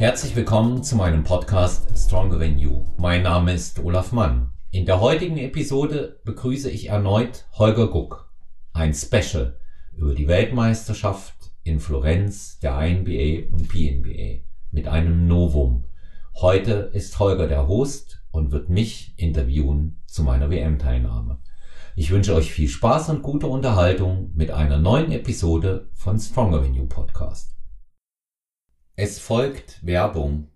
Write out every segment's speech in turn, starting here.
Herzlich willkommen zu meinem Podcast Stronger Than You. Mein Name ist Olaf Mann. In der heutigen Episode begrüße ich erneut Holger Guck. Ein Special über die Weltmeisterschaft in Florenz der INBA und PNBA mit einem Novum. Heute ist Holger der Host und wird mich interviewen zu meiner WM-Teilnahme. Ich wünsche euch viel Spaß und gute Unterhaltung mit einer neuen Episode von Stronger Than You Podcast. Es folgt Werbung.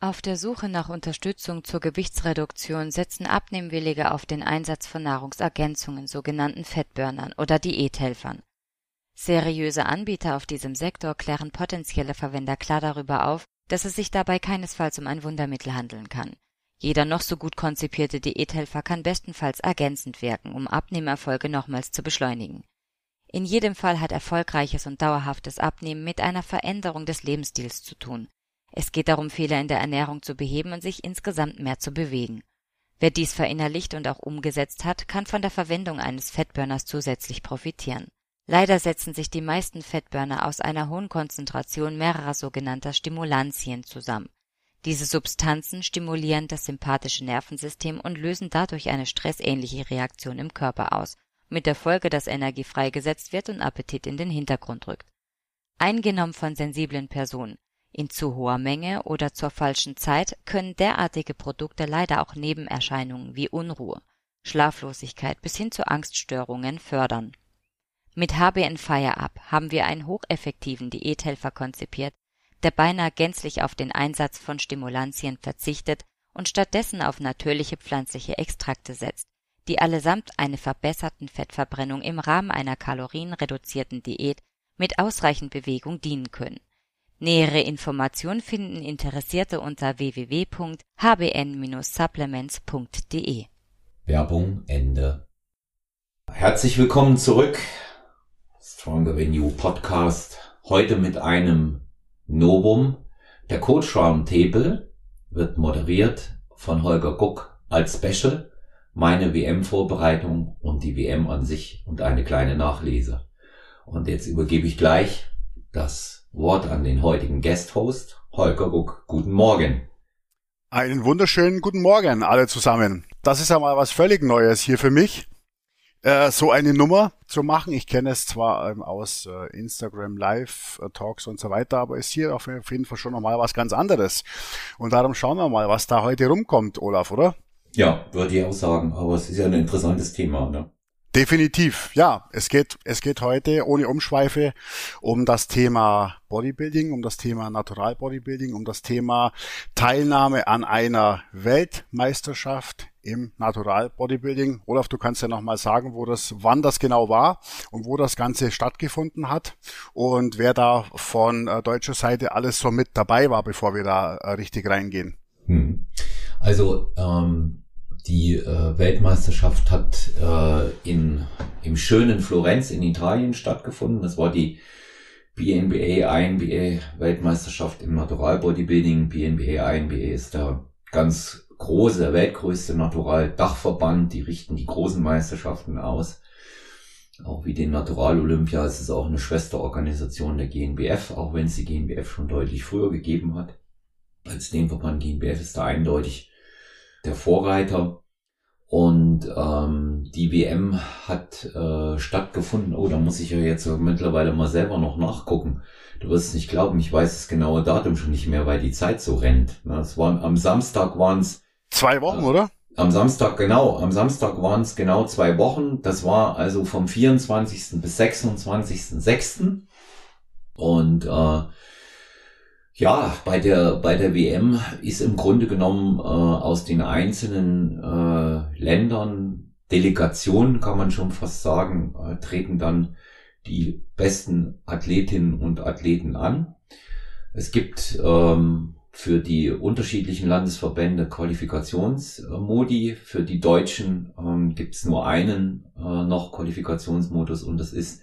Auf der Suche nach Unterstützung zur Gewichtsreduktion setzen Abnehmwillige auf den Einsatz von Nahrungsergänzungen, sogenannten Fettburnern oder Diäthelfern. Seriöse Anbieter auf diesem Sektor klären potenzielle Verwender klar darüber auf, dass es sich dabei keinesfalls um ein Wundermittel handeln kann. Jeder noch so gut konzipierte Diäthelfer kann bestenfalls ergänzend wirken, um Abnehmerfolge nochmals zu beschleunigen. In jedem Fall hat erfolgreiches und dauerhaftes Abnehmen mit einer Veränderung des Lebensstils zu tun. Es geht darum, Fehler in der Ernährung zu beheben und sich insgesamt mehr zu bewegen. Wer dies verinnerlicht und auch umgesetzt hat, kann von der Verwendung eines Fettburners zusätzlich profitieren. Leider setzen sich die meisten Fettburner aus einer hohen Konzentration mehrerer sogenannter Stimulantien zusammen. Diese Substanzen stimulieren das sympathische Nervensystem und lösen dadurch eine stressähnliche Reaktion im Körper aus, mit der Folge, dass Energie freigesetzt wird und Appetit in den Hintergrund rückt. Eingenommen von sensiblen Personen in zu hoher Menge oder zur falschen Zeit können derartige Produkte leider auch Nebenerscheinungen wie Unruhe, Schlaflosigkeit bis hin zu Angststörungen fördern. Mit HBN Fire Up haben wir einen hocheffektiven Diäthelfer konzipiert, der beinahe gänzlich auf den Einsatz von Stimulantien verzichtet und stattdessen auf natürliche pflanzliche Extrakte setzt, die allesamt einer verbesserten Fettverbrennung im Rahmen einer kalorienreduzierten Diät mit ausreichend Bewegung dienen können. Nähere Informationen finden Interessierte unter www.hbn-supplements.de. Werbung Ende. Herzlich willkommen zurück. Stronger You Podcast. Heute mit einem Novum. Der Coach Roundtable wird moderiert von Holger Guck als Special, meine WM-Vorbereitung und die WM an sich und eine kleine Nachlese. Und jetzt übergebe ich gleich das Wort an den heutigen Guest-Host, Holger Guck. Guten Morgen. Einen wunderschönen guten Morgen alle zusammen. Das ist ja mal was völlig Neues hier für mich äh, so eine Nummer zu machen. Ich kenne es zwar ähm, aus äh, Instagram Live, äh, Talks und so weiter, aber ist hier auf jeden Fall schon nochmal was ganz anderes. Und darum schauen wir mal, was da heute rumkommt, Olaf, oder? Ja, würde ich auch sagen, aber es ist ja ein interessantes Thema, ne? Definitiv, ja. Es geht, es geht heute ohne Umschweife um das Thema Bodybuilding, um das Thema Natural Bodybuilding, um das Thema Teilnahme an einer Weltmeisterschaft im Natural Bodybuilding. Olaf, du kannst ja nochmal sagen, wo das, wann das genau war und wo das Ganze stattgefunden hat und wer da von äh, deutscher Seite alles so mit dabei war, bevor wir da äh, richtig reingehen. Hm. Also ähm, die äh, Weltmeisterschaft hat äh, in, im schönen Florenz in Italien stattgefunden. Das war die BNBA, INBA Weltmeisterschaft im Natural Bodybuilding. BNBA, INBA ist der ganz große, weltgrößte Natural-Dachverband. Die richten die großen Meisterschaften aus. Auch wie den Natural Olympia ist es auch eine Schwesterorganisation der GNBF, auch wenn es die GNBF schon deutlich früher gegeben hat. Als den Verband GNBF ist da eindeutig der Vorreiter. Und ähm, die WM hat äh, stattgefunden. Oh, da muss ich ja jetzt mittlerweile mal selber noch nachgucken. Du wirst es nicht glauben, ich weiß das genaue Datum schon nicht mehr, weil die Zeit so rennt. Es waren am Samstag waren es zwei Wochen, äh, oder? Am Samstag genau, am Samstag waren es genau zwei Wochen. Das war also vom 24. bis 26.06. Und äh, ja, bei der, bei der WM ist im Grunde genommen äh, aus den einzelnen äh, Ländern, Delegationen kann man schon fast sagen, äh, treten dann die besten Athletinnen und Athleten an. Es gibt ähm, für die unterschiedlichen Landesverbände Qualifikationsmodi. Für die Deutschen ähm, gibt es nur einen äh, noch Qualifikationsmodus und das ist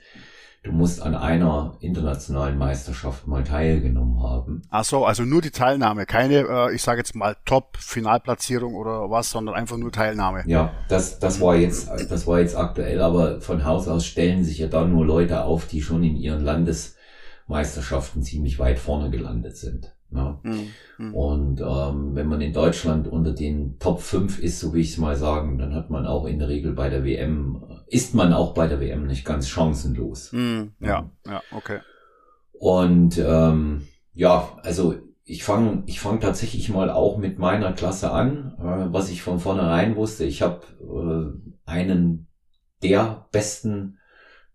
du musst an einer internationalen Meisterschaft mal teilgenommen haben. Ach so, also nur die Teilnahme, keine, äh, ich sage jetzt mal Top-Finalplatzierung oder was, sondern einfach nur Teilnahme. Ja, das, das war jetzt, das war jetzt aktuell, aber von Haus aus stellen sich ja dann nur Leute auf, die schon in ihren Landesmeisterschaften ziemlich weit vorne gelandet sind. Ja. Mhm. Und ähm, wenn man in Deutschland unter den Top 5 ist, so wie ich es mal sagen, dann hat man auch in der Regel bei der WM, ist man auch bei der WM nicht ganz chancenlos. Mhm. Ja, ja, okay. Und ähm, ja, also ich fange ich fang tatsächlich mal auch mit meiner Klasse an, äh, was ich von vornherein wusste. Ich habe äh, einen der besten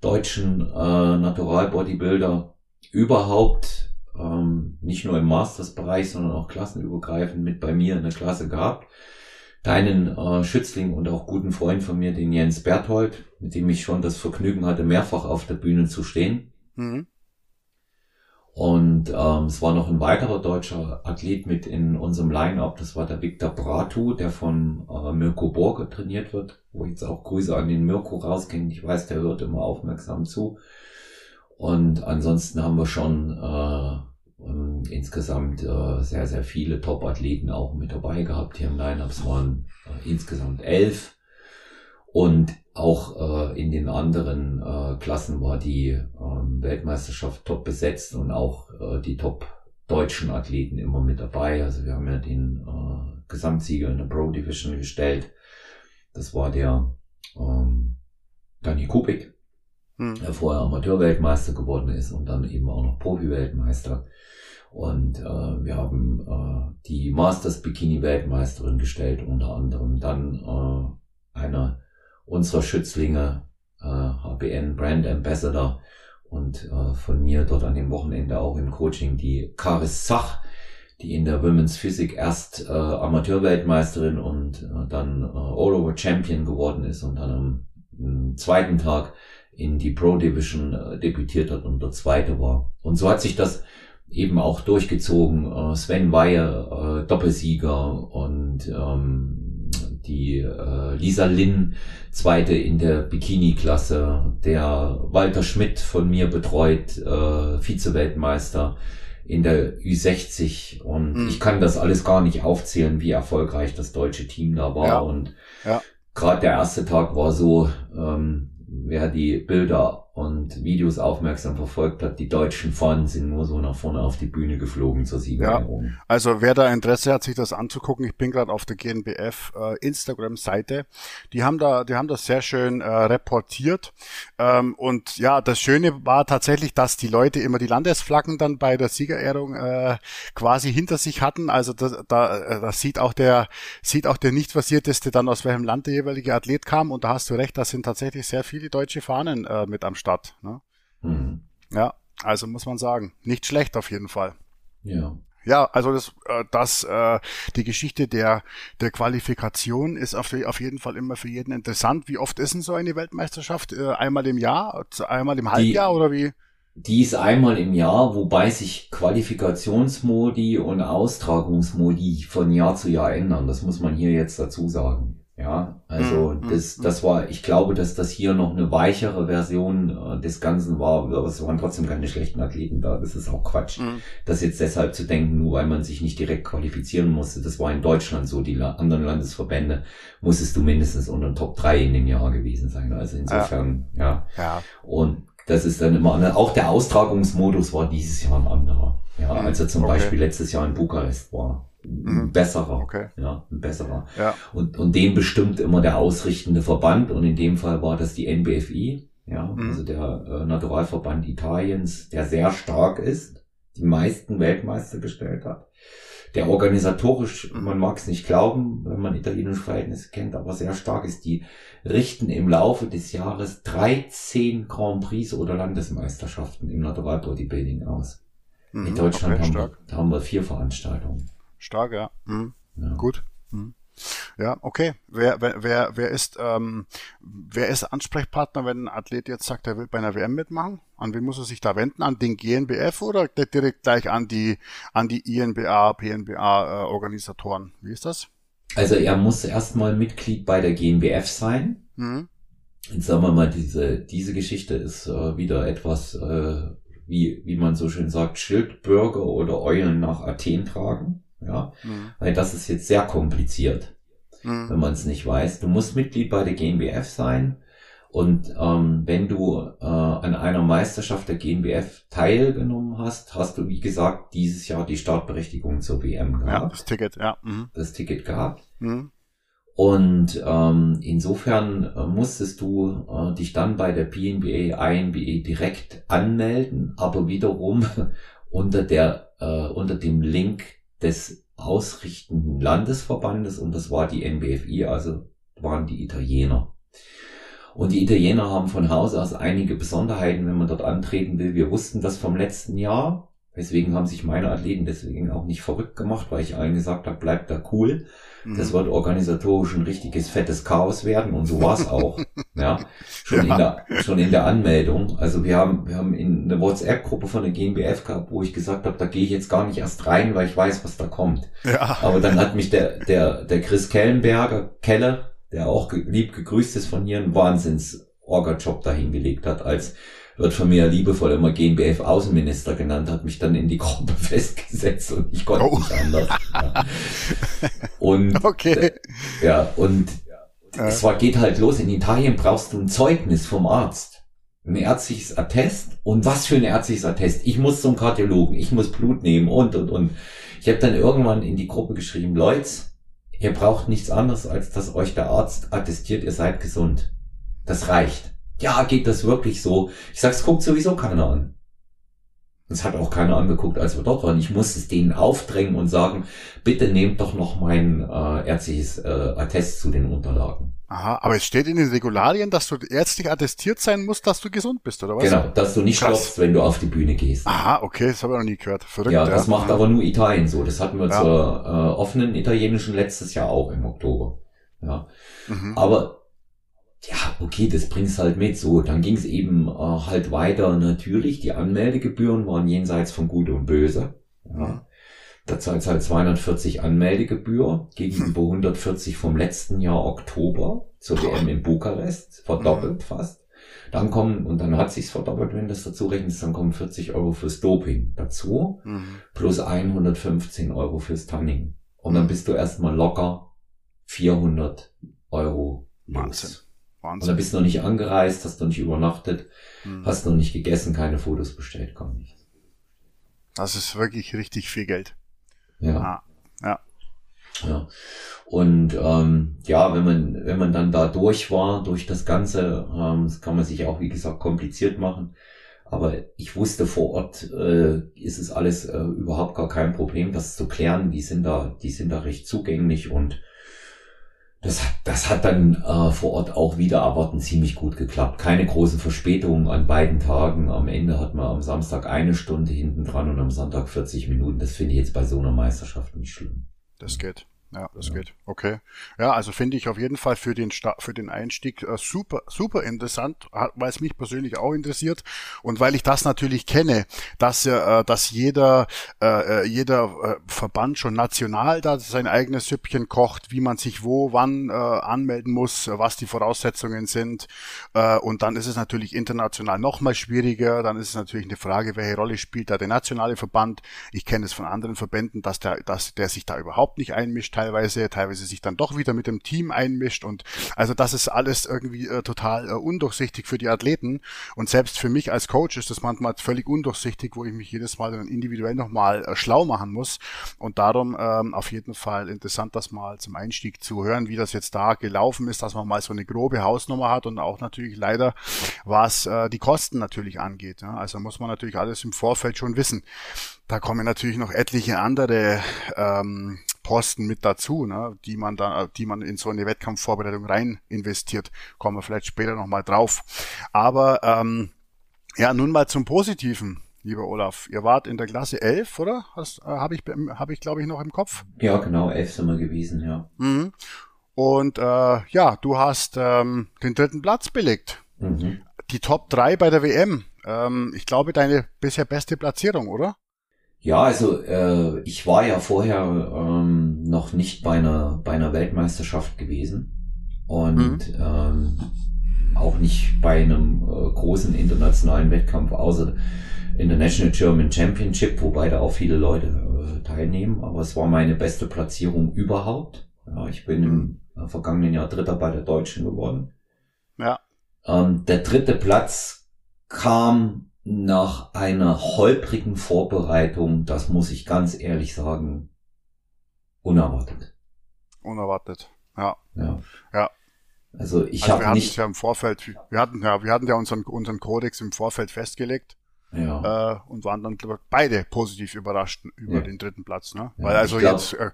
deutschen äh, Natural Bodybuilder überhaupt, ähm, nicht nur im Masters-Bereich, sondern auch klassenübergreifend mit bei mir in der Klasse gehabt. Deinen äh, Schützling und auch guten Freund von mir, den Jens Berthold, mit dem ich schon das Vergnügen hatte, mehrfach auf der Bühne zu stehen. Mhm. Und ähm, es war noch ein weiterer deutscher Athlet mit in unserem Line-Up, das war der Viktor Bratu, der von äh, Mirko Borge trainiert wird, wo jetzt auch Grüße an den Mirko rausgehen. Ich weiß, der hört immer aufmerksam zu. Und ansonsten haben wir schon äh, ähm, insgesamt äh, sehr, sehr viele Top-Athleten auch mit dabei gehabt hier im Line-Up. Es waren äh, insgesamt elf. Und auch äh, in den anderen äh, Klassen war die äh, Weltmeisterschaft top besetzt und auch äh, die top deutschen Athleten immer mit dabei. Also wir haben ja den äh, Gesamtsieger in der Pro Division gestellt. Das war der ähm, Dani Kubik, hm. der vorher Amateurweltmeister geworden ist und dann eben auch noch Profi-Weltmeister. Und äh, wir haben äh, die Masters Bikini Weltmeisterin gestellt, unter anderem dann äh, einer unserer Schützlinge, äh, HBN Brand Ambassador und äh, von mir dort an dem Wochenende auch im Coaching die Karis Zach, die in der Women's Physik erst äh, Amateurweltmeisterin und äh, dann äh, All-Over Champion geworden ist und dann am, am zweiten Tag in die Pro Division äh, debütiert hat und der zweite war. Und so hat sich das eben auch durchgezogen. Äh, Sven Weihe, äh, Doppelsieger und ähm, die äh, Lisa Lin, zweite in der Bikini-Klasse, der Walter Schmidt von mir betreut, äh, Vize-Weltmeister in der Ü60 und mhm. ich kann das alles gar nicht aufzählen, wie erfolgreich das deutsche Team da war ja. und ja. gerade der erste Tag war so, ähm, wer die Bilder und Videos aufmerksam verfolgt hat, die deutschen Fahnen sind nur so nach vorne auf die Bühne geflogen zur Siegerehrung. Ja, also wer da Interesse hat, sich das anzugucken, ich bin gerade auf der GNBF äh, Instagram-Seite. Die haben da, die haben das sehr schön äh, reportiert. Ähm, und ja, das Schöne war tatsächlich, dass die Leute immer die Landesflaggen dann bei der Siegerehrung äh, quasi hinter sich hatten. Also das, da, äh, das sieht auch der, sieht auch der nicht versierteste dann aus welchem Land der jeweilige Athlet kam. Und da hast du recht, da sind tatsächlich sehr viele deutsche Fahnen äh, mit am Stadt. Ne? Mhm. Ja, also muss man sagen, nicht schlecht auf jeden Fall. Ja. Ja, also das, äh, das äh, die Geschichte der der Qualifikation ist auf, auf jeden Fall immer für jeden interessant. Wie oft ist denn so eine Weltmeisterschaft? Äh, einmal im Jahr, einmal im Halbjahr die, oder wie? Die ist einmal im Jahr, wobei sich Qualifikationsmodi und Austragungsmodi von Jahr zu Jahr ändern. Das muss man hier jetzt dazu sagen. Ja, also mhm. das, mhm. das war, ich glaube, dass das hier noch eine weichere Version äh, des Ganzen war, aber es waren trotzdem keine schlechten Athleten da. Das ist auch Quatsch. Mhm. Das jetzt deshalb zu denken, nur weil man sich nicht direkt qualifizieren musste. Das war in Deutschland so. Die anderen Landesverbände musstest du mindestens unter den Top 3 in dem Jahr gewesen sein. Also insofern, ja. ja. ja. Und das ist dann immer, auch der Austragungsmodus war dieses Jahr ein anderer. Ja, mhm. als er zum okay. Beispiel letztes Jahr in Bukarest war. Ein mhm. besserer. Okay. Ja, ein besserer. Ja. Und, und den bestimmt immer der ausrichtende Verband und in dem Fall war das die NBFI, ja, mhm. also der äh, Naturalverband Italiens, der sehr stark ist, die meisten Weltmeister gestellt hat. Der organisatorisch, mhm. man mag es nicht glauben, wenn man italienische Verhältnisse kennt, aber sehr stark ist, die richten im Laufe des Jahres 13 Grand Prix oder Landesmeisterschaften im Natural Bodybuilding aus. Mhm. In Deutschland okay, haben, wir, haben wir vier Veranstaltungen. Stark, ja. Mhm. ja. Gut. Mhm. Ja, okay. Wer, wer, wer, wer ist, ähm, wer ist Ansprechpartner, wenn ein Athlet jetzt sagt, er will bei einer WM mitmachen? An wen muss er sich da wenden? An den GNBF oder direkt gleich an die, an die INBA, PNBA äh, Organisatoren? Wie ist das? Also er muss erstmal Mitglied bei der GNBF sein. Mhm. Jetzt sagen wir mal, diese, diese Geschichte ist äh, wieder etwas, äh, wie, wie man so schön sagt, Schildbürger oder Eulen nach Athen tragen ja, mhm. weil das ist jetzt sehr kompliziert, mhm. wenn man es nicht weiß. Du musst Mitglied bei der GmbF sein Und ähm, wenn du äh, an einer Meisterschaft der GNBF teilgenommen hast, hast du, wie gesagt, dieses Jahr die Startberechtigung zur WM gehabt. Ja, das Ticket, ja. Mhm. Das Ticket gehabt. Mhm. Und ähm, insofern äh, musstest du äh, dich dann bei der PNBA, INBA direkt anmelden, aber wiederum unter der äh, unter dem Link des ausrichtenden Landesverbandes und das war die NBFI, also waren die Italiener. Und die Italiener haben von Haus aus einige Besonderheiten, wenn man dort antreten will. Wir wussten das vom letzten Jahr. Deswegen haben sich meine Athleten deswegen auch nicht verrückt gemacht, weil ich allen gesagt habe, bleibt da cool. Das mhm. wird organisatorisch ein richtiges fettes Chaos werden und so war es auch. ja, schon ja. in der schon in der Anmeldung. Also wir haben wir haben in eine WhatsApp-Gruppe von der GmbF gehabt, wo ich gesagt habe, da gehe ich jetzt gar nicht erst rein, weil ich weiß, was da kommt. Ja. Aber dann hat mich der der der Chris Kellenberger Keller, der auch lieb gegrüßt ist von hier, einen Wahnsinns Orga-Job dahingelegt hat als wird von mir liebevoll immer GmbF Außenminister genannt, hat mich dann in die Gruppe festgesetzt und ich konnte oh. nicht anders. Ja. Und okay. Äh, ja, und ja. es war, geht halt los. In Italien brauchst du ein Zeugnis vom Arzt. Ein ärztliches Attest. Und was für ein ärztliches Attest? Ich muss zum Kardiologen, ich muss Blut nehmen und und und. Ich habe dann irgendwann in die Gruppe geschrieben, Leute, ihr braucht nichts anderes, als dass euch der Arzt attestiert, ihr seid gesund. Das reicht ja, geht das wirklich so? Ich sag's, guckt sowieso keiner an. Es hat auch keiner angeguckt, als wir dort waren. Ich musste es denen aufdrängen und sagen, bitte nehmt doch noch mein äh, ärztliches äh, Attest zu den Unterlagen. Aha, aber es steht in den Regularien, dass du ärztlich attestiert sein musst, dass du gesund bist, oder was? Genau, dass du nicht klopfst, wenn du auf die Bühne gehst. Aha, okay, das habe ich noch nie gehört. Verrückt, ja, das ja. macht aber nur Italien so. Das hatten wir ja. zur äh, offenen italienischen letztes Jahr auch im Oktober. Ja. Mhm. Aber ja, okay, das bringst halt mit. So, dann ging es eben äh, halt weiter. Natürlich, die Anmeldegebühren waren jenseits von Gut und Böse. Ja. Da zahlt halt 240 Anmeldegebühr gegenüber 140 vom letzten Jahr Oktober zur WM in Bukarest, verdoppelt mhm. fast. Dann kommen, und dann hat sich's verdoppelt, wenn das dazu rechnest, dann kommen 40 Euro fürs Doping dazu, mhm. plus 115 Euro fürs Tanning. Und dann bist du erstmal locker 400 Euro Wahnsinn. Los. Wahnsinn. Und dann bist du noch nicht angereist, hast noch nicht übernachtet, mhm. hast noch nicht gegessen, keine Fotos bestellt, gar nichts. Das ist wirklich richtig viel Geld. Ja. Ah, ja. Ja. Und ähm, ja, wenn man, wenn man dann da durch war, durch das Ganze, ähm, das kann man sich auch, wie gesagt, kompliziert machen. Aber ich wusste vor Ort, äh, ist es alles äh, überhaupt gar kein Problem, das zu klären. Die sind da, die sind da recht zugänglich und das, das hat dann äh, vor Ort auch wieder erwarten ziemlich gut geklappt. Keine großen Verspätungen an beiden Tagen. Am Ende hat man am Samstag eine Stunde hinten dran und am Sonntag 40 Minuten. Das finde ich jetzt bei so einer Meisterschaft nicht schlimm. Das geht. Ja, das ja. geht. Okay. Ja, also finde ich auf jeden Fall für den Sta für den Einstieg äh, super super interessant, weil es mich persönlich auch interessiert und weil ich das natürlich kenne, dass äh, dass jeder äh, äh, jeder äh, Verband schon national da sein eigenes Süppchen kocht, wie man sich wo wann äh, anmelden muss, was die Voraussetzungen sind äh, und dann ist es natürlich international noch mal schwieriger, dann ist es natürlich eine Frage, welche Rolle spielt da der nationale Verband? Ich kenne es von anderen Verbänden, dass der dass der sich da überhaupt nicht einmischt teilweise, teilweise sich dann doch wieder mit dem Team einmischt und also das ist alles irgendwie äh, total äh, undurchsichtig für die Athleten und selbst für mich als Coach ist das manchmal völlig undurchsichtig, wo ich mich jedes Mal dann individuell nochmal äh, schlau machen muss und darum ähm, auf jeden Fall interessant, das mal zum Einstieg zu hören, wie das jetzt da gelaufen ist, dass man mal so eine grobe Hausnummer hat und auch natürlich leider, was äh, die Kosten natürlich angeht. Ja? Also muss man natürlich alles im Vorfeld schon wissen. Da kommen natürlich noch etliche andere ähm, Posten mit dazu, ne, die man da, die man in so eine Wettkampfvorbereitung rein investiert. Kommen wir vielleicht später nochmal drauf. Aber ähm, ja, nun mal zum Positiven, lieber Olaf. Ihr wart in der Klasse 11, oder? Äh, Habe ich, hab ich glaube ich, noch im Kopf. Ja, genau, 11 sind wir gewesen, ja. Mhm. Und äh, ja, du hast ähm, den dritten Platz belegt. Mhm. Die Top 3 bei der WM. Ähm, ich glaube, deine bisher beste Platzierung, oder? Ja, also äh, ich war ja vorher ähm, noch nicht bei einer, bei einer Weltmeisterschaft gewesen und mhm. ähm, auch nicht bei einem äh, großen internationalen Wettkampf, außer International German Championship, wobei da auch viele Leute äh, teilnehmen. Aber es war meine beste Platzierung überhaupt. Ja, ich bin im äh, vergangenen Jahr Dritter bei der Deutschen geworden. Ja. Ähm, der dritte Platz kam nach einer holprigen Vorbereitung, das muss ich ganz ehrlich sagen, unerwartet. Unerwartet, ja. Ja. Ja. Also ich Also wir habe nicht. ja im Vorfeld, wir hatten ja, wir hatten ja unseren, unseren Kodex im Vorfeld festgelegt Ja. äh, und waren dann ich, beide positiv überrascht über Ja. den dritten Platz. Ne? Ja, Weil also glaub- jetzt äh,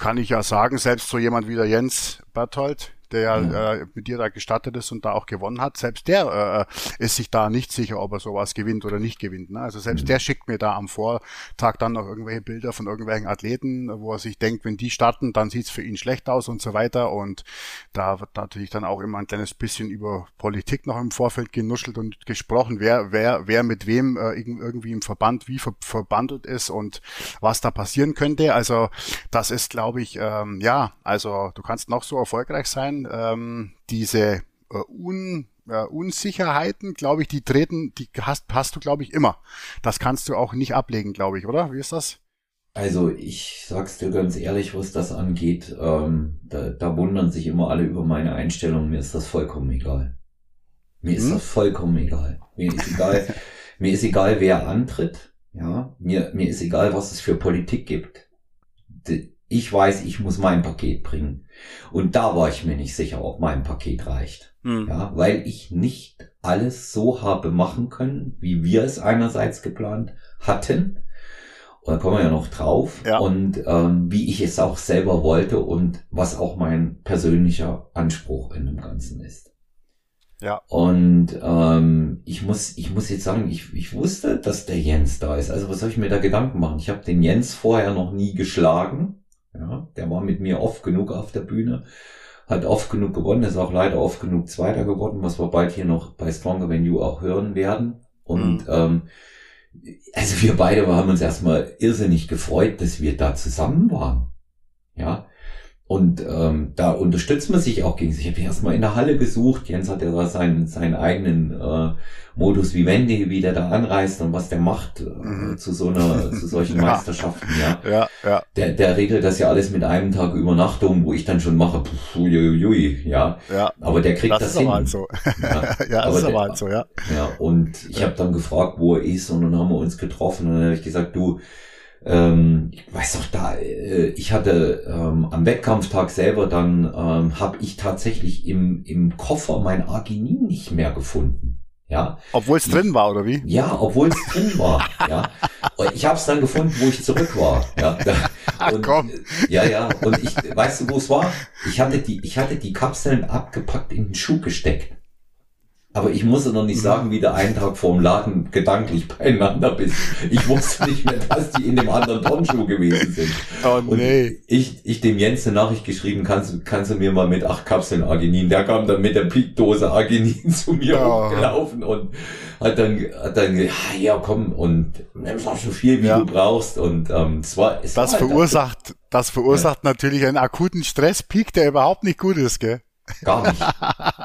kann ich ja sagen, selbst so jemand wie der Jens Berthold, der ja Ja. äh, mit dir da gestartet ist und da auch gewonnen hat, selbst der äh, ist sich da nicht sicher, ob er sowas gewinnt oder nicht gewinnt. Ne? Also selbst Mhm. der schickt mir da am Vortag dann noch irgendwelche Bilder von irgendwelchen Athleten, wo er sich denkt, wenn die starten, dann sieht's für ihn schlecht aus und so weiter. Und da wird natürlich dann auch immer ein kleines bisschen über Politik noch im Vorfeld genuschelt und gesprochen, wer, wer, wer mit wem äh, irg- irgendwie im Verband wie ver verbandelt ist und was da passieren könnte. Also das ist, glaube ich, ähm, ja, also du kannst noch so erfolgreich sein. Ähm, diese äh, Un, äh, Unsicherheiten, glaube ich, die treten, die hast, hast du, glaube ich, immer. Das kannst du auch nicht ablegen, glaube ich, oder? Wie ist das? Also ich sag's dir ganz ehrlich, was das angeht, ähm, da, da wundern sich immer alle über meine Einstellung. Mir ist das vollkommen egal. Mir ist Hm? das vollkommen egal. Mir ist egal, mir ist egal, wer antritt. Ja, mir, mir ist egal, was es für Politik gibt. D- Ich weiß, ich muss mein Paket bringen. Und da war ich mir nicht sicher, ob mein Paket reicht. Hm. Ja, weil ich nicht alles so habe machen können, wie wir es einerseits geplant hatten. Und da kommen wir ja noch drauf. Ja. Und ähm, wie ich es auch selber wollte und was auch mein persönlicher Anspruch in dem Ganzen ist. Ja. Und ähm, ich muss, ich muss jetzt sagen, ich, ich wusste, dass der Jens da ist. Also was soll ich mir da Gedanken machen? Ich habe den Jens vorher noch nie geschlagen. Ja, der war mit mir oft genug auf der Bühne, hat oft genug gewonnen, ist auch leider oft genug Zweiter geworden, was wir bald hier noch bei Stronger Than You auch hören werden. Und ähm, also wir beide haben uns erstmal irrsinnig gefreut, dass wir da zusammen waren. Ja. Und ähm, da unterstützt man sich auch gegenseitig. Ich habe erstmal in der Halle gesucht. Jens hat ja da seinen, seinen eigenen äh, Modus Vivendi, wie der da anreist und was der macht äh, Mhm. zu so einer, zu solchen Ja. Meisterschaften, ja. Ja, ja. Der, der regelt das ja alles mit einem Tag Übernachtung, wo ich dann schon mache, pff, uiuiui, ja. Ja, Aber der kriegt das, das, ist hin. aber halt so. Ja. ja, das Aber ist aber der- halt so, ja. Ja, und ich habe dann gefragt, wo er ist, und dann haben wir uns getroffen und dann habe ich gesagt, du, ähm, ich weiß doch da, äh, ich hatte ähm, am Wettkampftag selber dann ähm, habe ich tatsächlich im im Koffer mein Arginin nicht mehr gefunden. Ja, Obwohl es drin war, oder wie? ja, obwohl es drin war. Ja, und ich habe es dann gefunden, wo ich zurück war. Ja, und, komm. ja, ja. Und ich, weißt du, wo es war? Ich hatte die, ich hatte die Kapseln abgepackt in den Schuh gesteckt. Aber ich musste noch nicht sagen, wie der einen Tag vorm Laden gedanklich beieinander bist. Ich wusste nicht mehr, dass die in dem anderen Turnschuh gewesen sind. Oh Und nee. ich, ich dem Jens eine Nachricht geschrieben, kannst, du- kannst du mir mal mit acht Kapseln Arginin. Der kam dann mit der Peakdose Arginin zu mir Oh. hochgelaufen und hat dann, hat dann, ja, ja, komm, und nimm auch so viel, wie Ja. du brauchst. Und ähm, es war, es Das war halt verursacht, das verursacht natürlich einen akuten Stresspeak, der überhaupt nicht gut ist, gell? Gar nicht.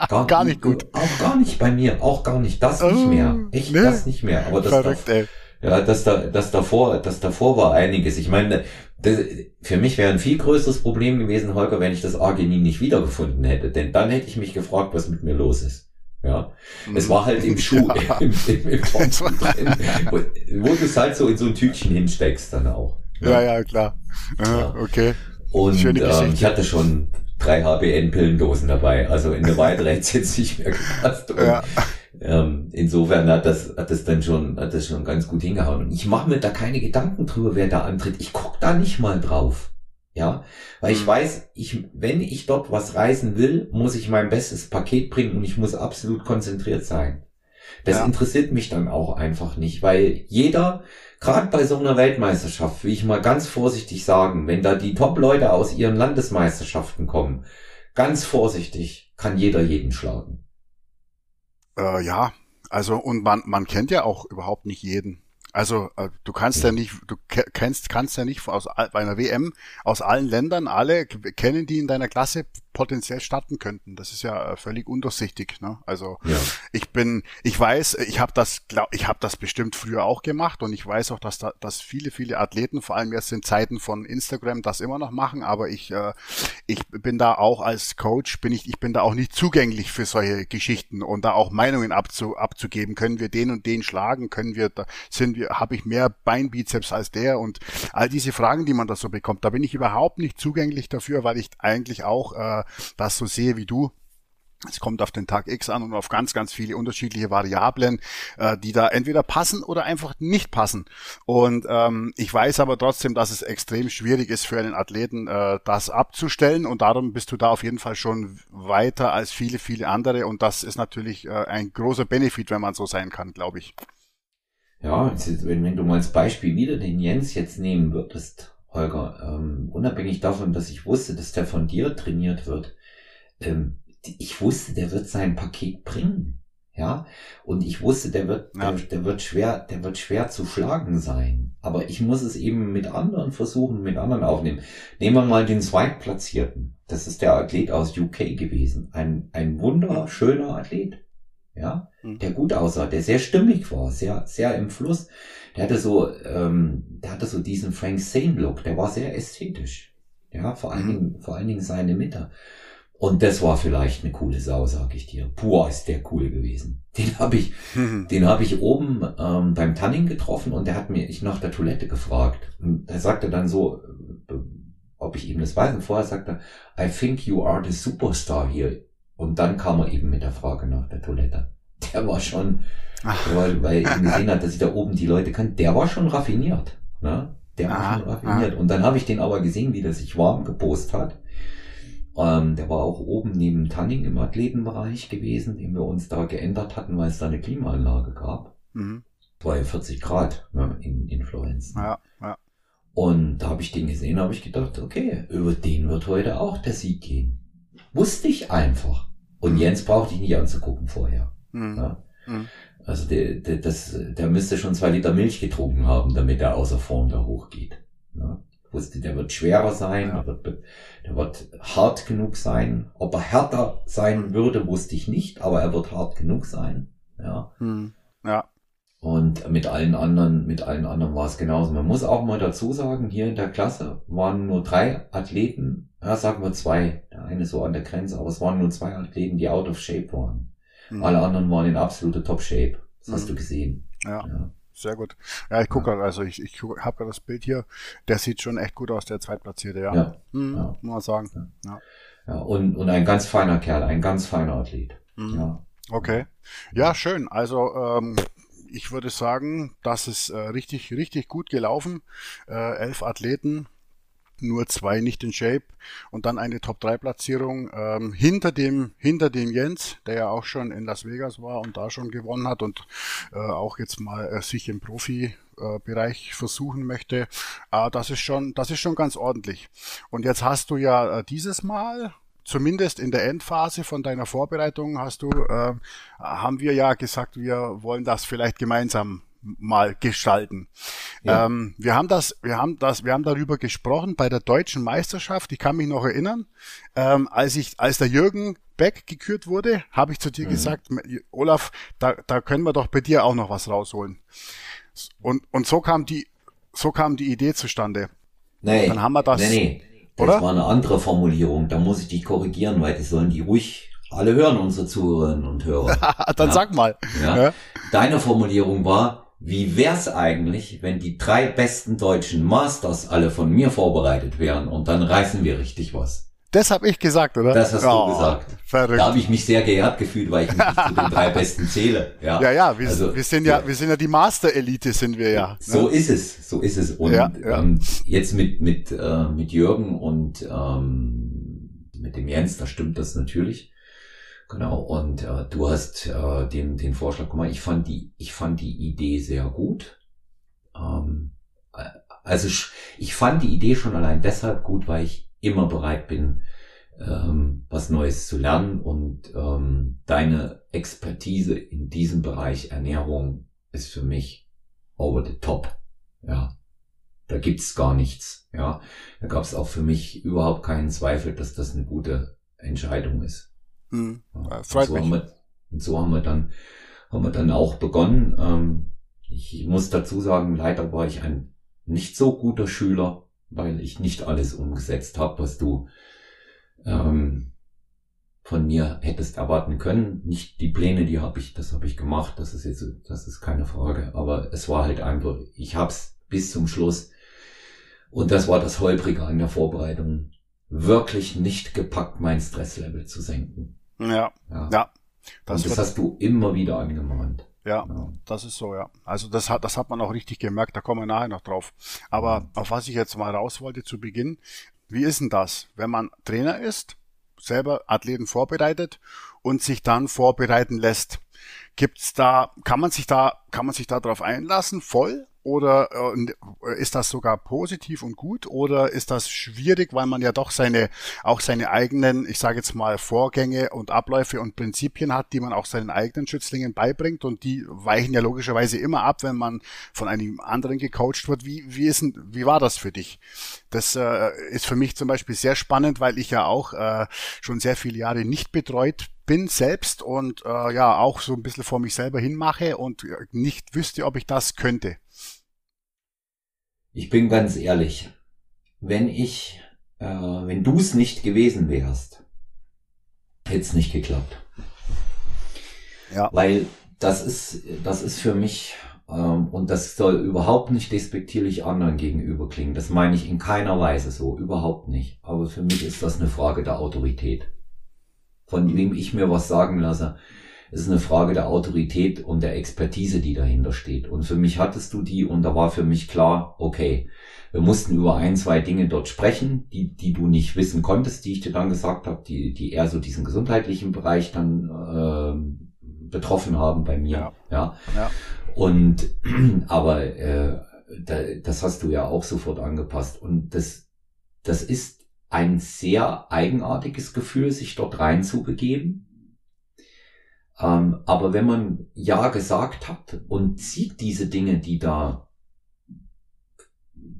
Gar, Gar nicht gut. Auch gar nicht bei mir. Auch gar nicht. Das nicht Oh, mehr. Echt, ne? das nicht mehr. Aber das, Verrückt, ey. Ja, das, da, das davor, das davor war einiges. Ich meine, das, für mich wäre ein viel größeres Problem gewesen, Holger, wenn ich das Arginin nicht wiedergefunden hätte. Denn dann hätte ich mich gefragt, was mit mir los ist. Ja, es war halt im Schuh, Ja. im, im, im drin, wo, wo du es halt so in so ein Tütchen hinsteckst dann auch. Ja, ja, klar. Ja. Ja, okay. Und ähm, ich hatte schon drei HBN-Pillendosen dabei. Also in der Weite hätte jetzt nicht mehr gepasst. Und, Ja. ähm, insofern hat das, hat das dann schon, hat das schon ganz gut hingehauen. Und ich mache mir da keine Gedanken drüber, wer da antritt. Ich guck da nicht mal drauf. Ja, weil ich Mhm. weiß, ich, wenn ich dort was reisen will, muss ich mein bestes Paket bringen und ich muss absolut konzentriert sein. Das Ja. interessiert mich dann auch einfach nicht, weil jeder, gerade bei so einer Weltmeisterschaft, will ich mal ganz vorsichtig sagen, wenn da die Top-Leute aus ihren Landesmeisterschaften kommen, ganz vorsichtig kann jeder jeden schlagen. Äh, ja, also und man, man kennt ja auch überhaupt nicht jeden. Also äh, du kannst ja, nicht, du ke- kennst, kannst ja nicht aus bei einer WM aus allen Ländern alle kennen die in deiner Klasse potenziell starten könnten. Das ist ja äh, völlig undurchsichtig. Ne? Also ja. ich bin, ich weiß, ich habe das, glaub, ich habe das bestimmt früher auch gemacht und ich weiß auch, dass da, dass viele, viele Athleten, vor allem jetzt in Zeiten von Instagram, das immer noch machen. Aber ich, äh, ich bin da auch als Coach, bin ich, ich bin da auch nicht zugänglich für solche Geschichten und da auch Meinungen abzu, abzugeben. Können wir den und den schlagen? Können wir, da sind wir, habe ich mehr Beinbizeps als der und all diese Fragen, die man da so bekommt, da bin ich überhaupt nicht zugänglich dafür, weil ich eigentlich auch äh, das so sehe wie du. Es kommt auf den Tag X an und auf ganz, ganz viele unterschiedliche Variablen, äh, die da entweder passen oder einfach nicht passen. Und ähm, ich weiß aber trotzdem, dass es extrem schwierig ist für einen Athleten, äh, das abzustellen. Und darum bist du da auf jeden Fall schon weiter als viele, viele andere. Und das ist natürlich äh, ein großer Benefit, wenn man so sein kann, glaube ich. Ja, wenn, wenn du mal als Beispiel wieder den Jens jetzt nehmen würdest, Holger, ähm, unabhängig davon, dass ich wusste, dass der von dir trainiert wird, ähm, ich wusste, der wird sein Paket bringen. Ja, und ich wusste, der wird, der, der, wird schwer, der wird schwer zu schlagen sein. Aber ich muss es eben mit anderen versuchen, mit anderen aufnehmen. Nehmen wir mal den Zweitplatzierten. Das ist der Athlet aus UK gewesen. Ein, ein wunderschöner Athlet. Ja, mhm. der gut aussah, der sehr stimmig war, sehr, sehr im Fluss. Der hatte so, ähm, der hatte so diesen Frank Zane Look. Der war sehr ästhetisch. Ja, vor allen mhm. Dingen, vor allen Dingen seine Mitte. Und das war vielleicht eine coole Sau, sag ich dir. Boah, ist der cool gewesen. Den habe ich, mhm. den habe ich oben ähm, beim Tanning getroffen und der hat mir ich nach der Toilette gefragt. Und er sagte dann so, äh, ob ich ihm das weiß. Und vorher sagte er, I think you are the superstar here. Und dann kam er eben mit der Frage nach der Toilette. Der war schon, weil, weil er gesehen hat, dass ich da oben die Leute kann. Der war schon raffiniert. Ne? Der war ah, schon raffiniert. Ah. Und dann habe ich den aber gesehen, wie der sich warm gepost hat ähm, der war auch oben neben Tanning im Athletenbereich gewesen, den wir uns da geändert hatten, weil es da eine Klimaanlage gab. Mhm. war ja 40 Grad ne, in, Florenz. Ja, ja. Und da habe ich den gesehen, habe ich gedacht, okay, über den wird heute auch der Sieg gehen. Wusste ich einfach. Und mhm. Jens brauchte ich nicht anzugucken vorher. Mhm. Ja. Mhm. Also der, der, das, der müsste schon zwei Liter Milch getrunken haben, damit er außer Form da hochgeht. Ja wusste, der wird schwerer sein, ja. der, wird, der wird hart genug sein. Ob er härter sein würde, wusste ich nicht, aber er wird hart genug sein. Ja. Hm. Ja. Und mit allen anderen, mit allen anderen war es genauso. Man muss auch mal dazu sagen, hier in der Klasse waren nur drei Athleten, ja, sagen wir zwei, der eine so an der Grenze, aber es waren nur zwei Athleten, die out of shape waren. Hm. Alle anderen waren in absoluter Top Shape. Das hm. hast du gesehen. Ja. ja. Sehr gut. Ja, ich gucke ja. also ich, ich habe gerade das Bild hier. Der sieht schon echt gut aus, der Zweitplatzierte, ja. Ja. Mhm, ja. Muss man sagen. Ja. ja. und, und ein ganz feiner Kerl, ein ganz feiner Athlet. Mhm. Ja. Okay. Ja, schön. Also ähm, ich würde sagen, das ist äh, richtig, richtig gut gelaufen. Äh, elf Athleten, nur zwei nicht in Shape und dann eine Top-3-Platzierung ähm, hinter dem hinter dem Jens, der ja auch schon in Las Vegas war und da schon gewonnen hat und äh, auch jetzt mal äh, sich im Profi-Bereich versuchen möchte. Äh, das ist schon das ist schon ganz ordentlich. Und jetzt hast du ja äh, dieses Mal zumindest in der Endphase von deiner Vorbereitung hast du, äh, haben wir ja gesagt, wir wollen das vielleicht gemeinsam mal gestalten. Ja. Ähm, wir haben das, wir haben das, wir haben darüber gesprochen bei der deutschen Meisterschaft. Ich kann mich noch erinnern, ähm, als ich, als der Jürgen Beck gekürt wurde, habe ich zu dir mhm. gesagt, Olaf, da, da können wir doch bei dir auch noch was rausholen. Und, und so kam die, so kam die Idee zustande. Nee, dann haben wir das. Nee, nee. Das oder? war eine andere Formulierung. Da muss ich dich korrigieren, weil die sollen die ruhig alle hören, unsere Zuhörerinnen und Hörer. dann ja. sag mal. Ja. ja. Deine Formulierung war, wie wär's eigentlich, wenn die drei besten deutschen Masters alle von mir vorbereitet wären und dann reißen wir richtig was? Das habe ich gesagt, oder? Das hast oh, du gesagt. Verrückt. Da habe ich mich sehr geehrt gefühlt, weil ich mich zu den drei Besten zähle. Ja, ja, ja wir, also, wir sind ja, wir sind ja die Master-Elite, sind wir ja. So ne? ist es, so ist es. Und ja, ja. Ähm, jetzt mit mit äh, mit Jürgen und ähm, mit dem Jens, da stimmt das natürlich. Genau, und äh, du hast äh, den, den Vorschlag gemacht. Ich fand die, ich fand die Idee sehr gut. Ähm, äh, also ich fand die Idee schon allein deshalb gut, weil ich immer bereit bin, ähm, was Neues zu lernen und ähm, deine Expertise in diesem Bereich Ernährung ist für mich over the top. Ja, da gibt's gar nichts. Ja, da gab's auch für mich überhaupt keinen Zweifel, dass das eine gute Entscheidung ist. Hm. Ja, freut so mich. Haben wir, so haben wir dann, haben wir dann auch begonnen. Ähm, ich muss dazu sagen, leider war ich ein nicht so guter Schüler, weil ich nicht alles umgesetzt habe, was du ähm, von mir hättest erwarten können. Nicht die Pläne, die habe ich, das habe ich gemacht, das ist jetzt, das ist keine Frage. Aber es war halt einfach, ich habe es bis zum Schluss und das war das Holprige an der Vorbereitung, wirklich nicht gepackt, mein Stresslevel zu senken. Ja, Ja. ja. Das, Das, hast du immer wieder angemahnt. ja, Ja. das ist so, ja. Also das hat, das hat man auch richtig gemerkt, da kommen wir nachher noch drauf. Aber auf was ich jetzt mal raus wollte zu Beginn, wie ist denn das, wenn man Trainer ist, selber Athleten vorbereitet und sich dann vorbereiten lässt? Gibt's da, kann man sich da, kann man sich da drauf einlassen, voll? Oder äh, ist das sogar positiv und gut? Oder ist das schwierig, weil man ja doch seine, auch seine eigenen, ich sage jetzt mal, Vorgänge und Abläufe und Prinzipien hat, die man auch seinen eigenen Schützlingen beibringt und die weichen ja logischerweise immer ab, wenn man von einem anderen gecoacht wird. Wie, wie, ist denn, wie war das für dich? Das äh, ist für mich zum Beispiel sehr spannend, weil ich ja auch äh, schon sehr viele Jahre nicht betreut bin selbst und äh, ja auch so ein bisschen vor mich selber hinmache und äh, nicht wüsste, ob ich das könnte. Ich bin ganz ehrlich, wenn ich, äh, wenn du es nicht gewesen wärst, hätte es nicht geklappt. Ja. Weil das ist, das ist für mich, ähm, und das soll überhaupt nicht despektierlich anderen gegenüber klingen. Das meine ich in keiner Weise so, überhaupt nicht. Aber für mich ist das eine Frage der Autorität. Von wem ich mir was sagen lasse, ist eine Frage der Autorität und der Expertise, die dahinter steht. Und für mich hattest du die und da war für mich klar, okay, wir mussten über ein, zwei Dinge dort sprechen, die, die du nicht wissen konntest, die ich dir dann gesagt habe, die, die eher so diesen gesundheitlichen Bereich dann ähm, betroffen haben bei mir. Ja. ja. Ja. Und aber äh, da, das hast du ja auch sofort angepasst. Und das, das ist ein sehr eigenartiges Gefühl, sich dort reinzubegeben. Ähm, aber wenn man Ja gesagt hat und sieht diese Dinge, die da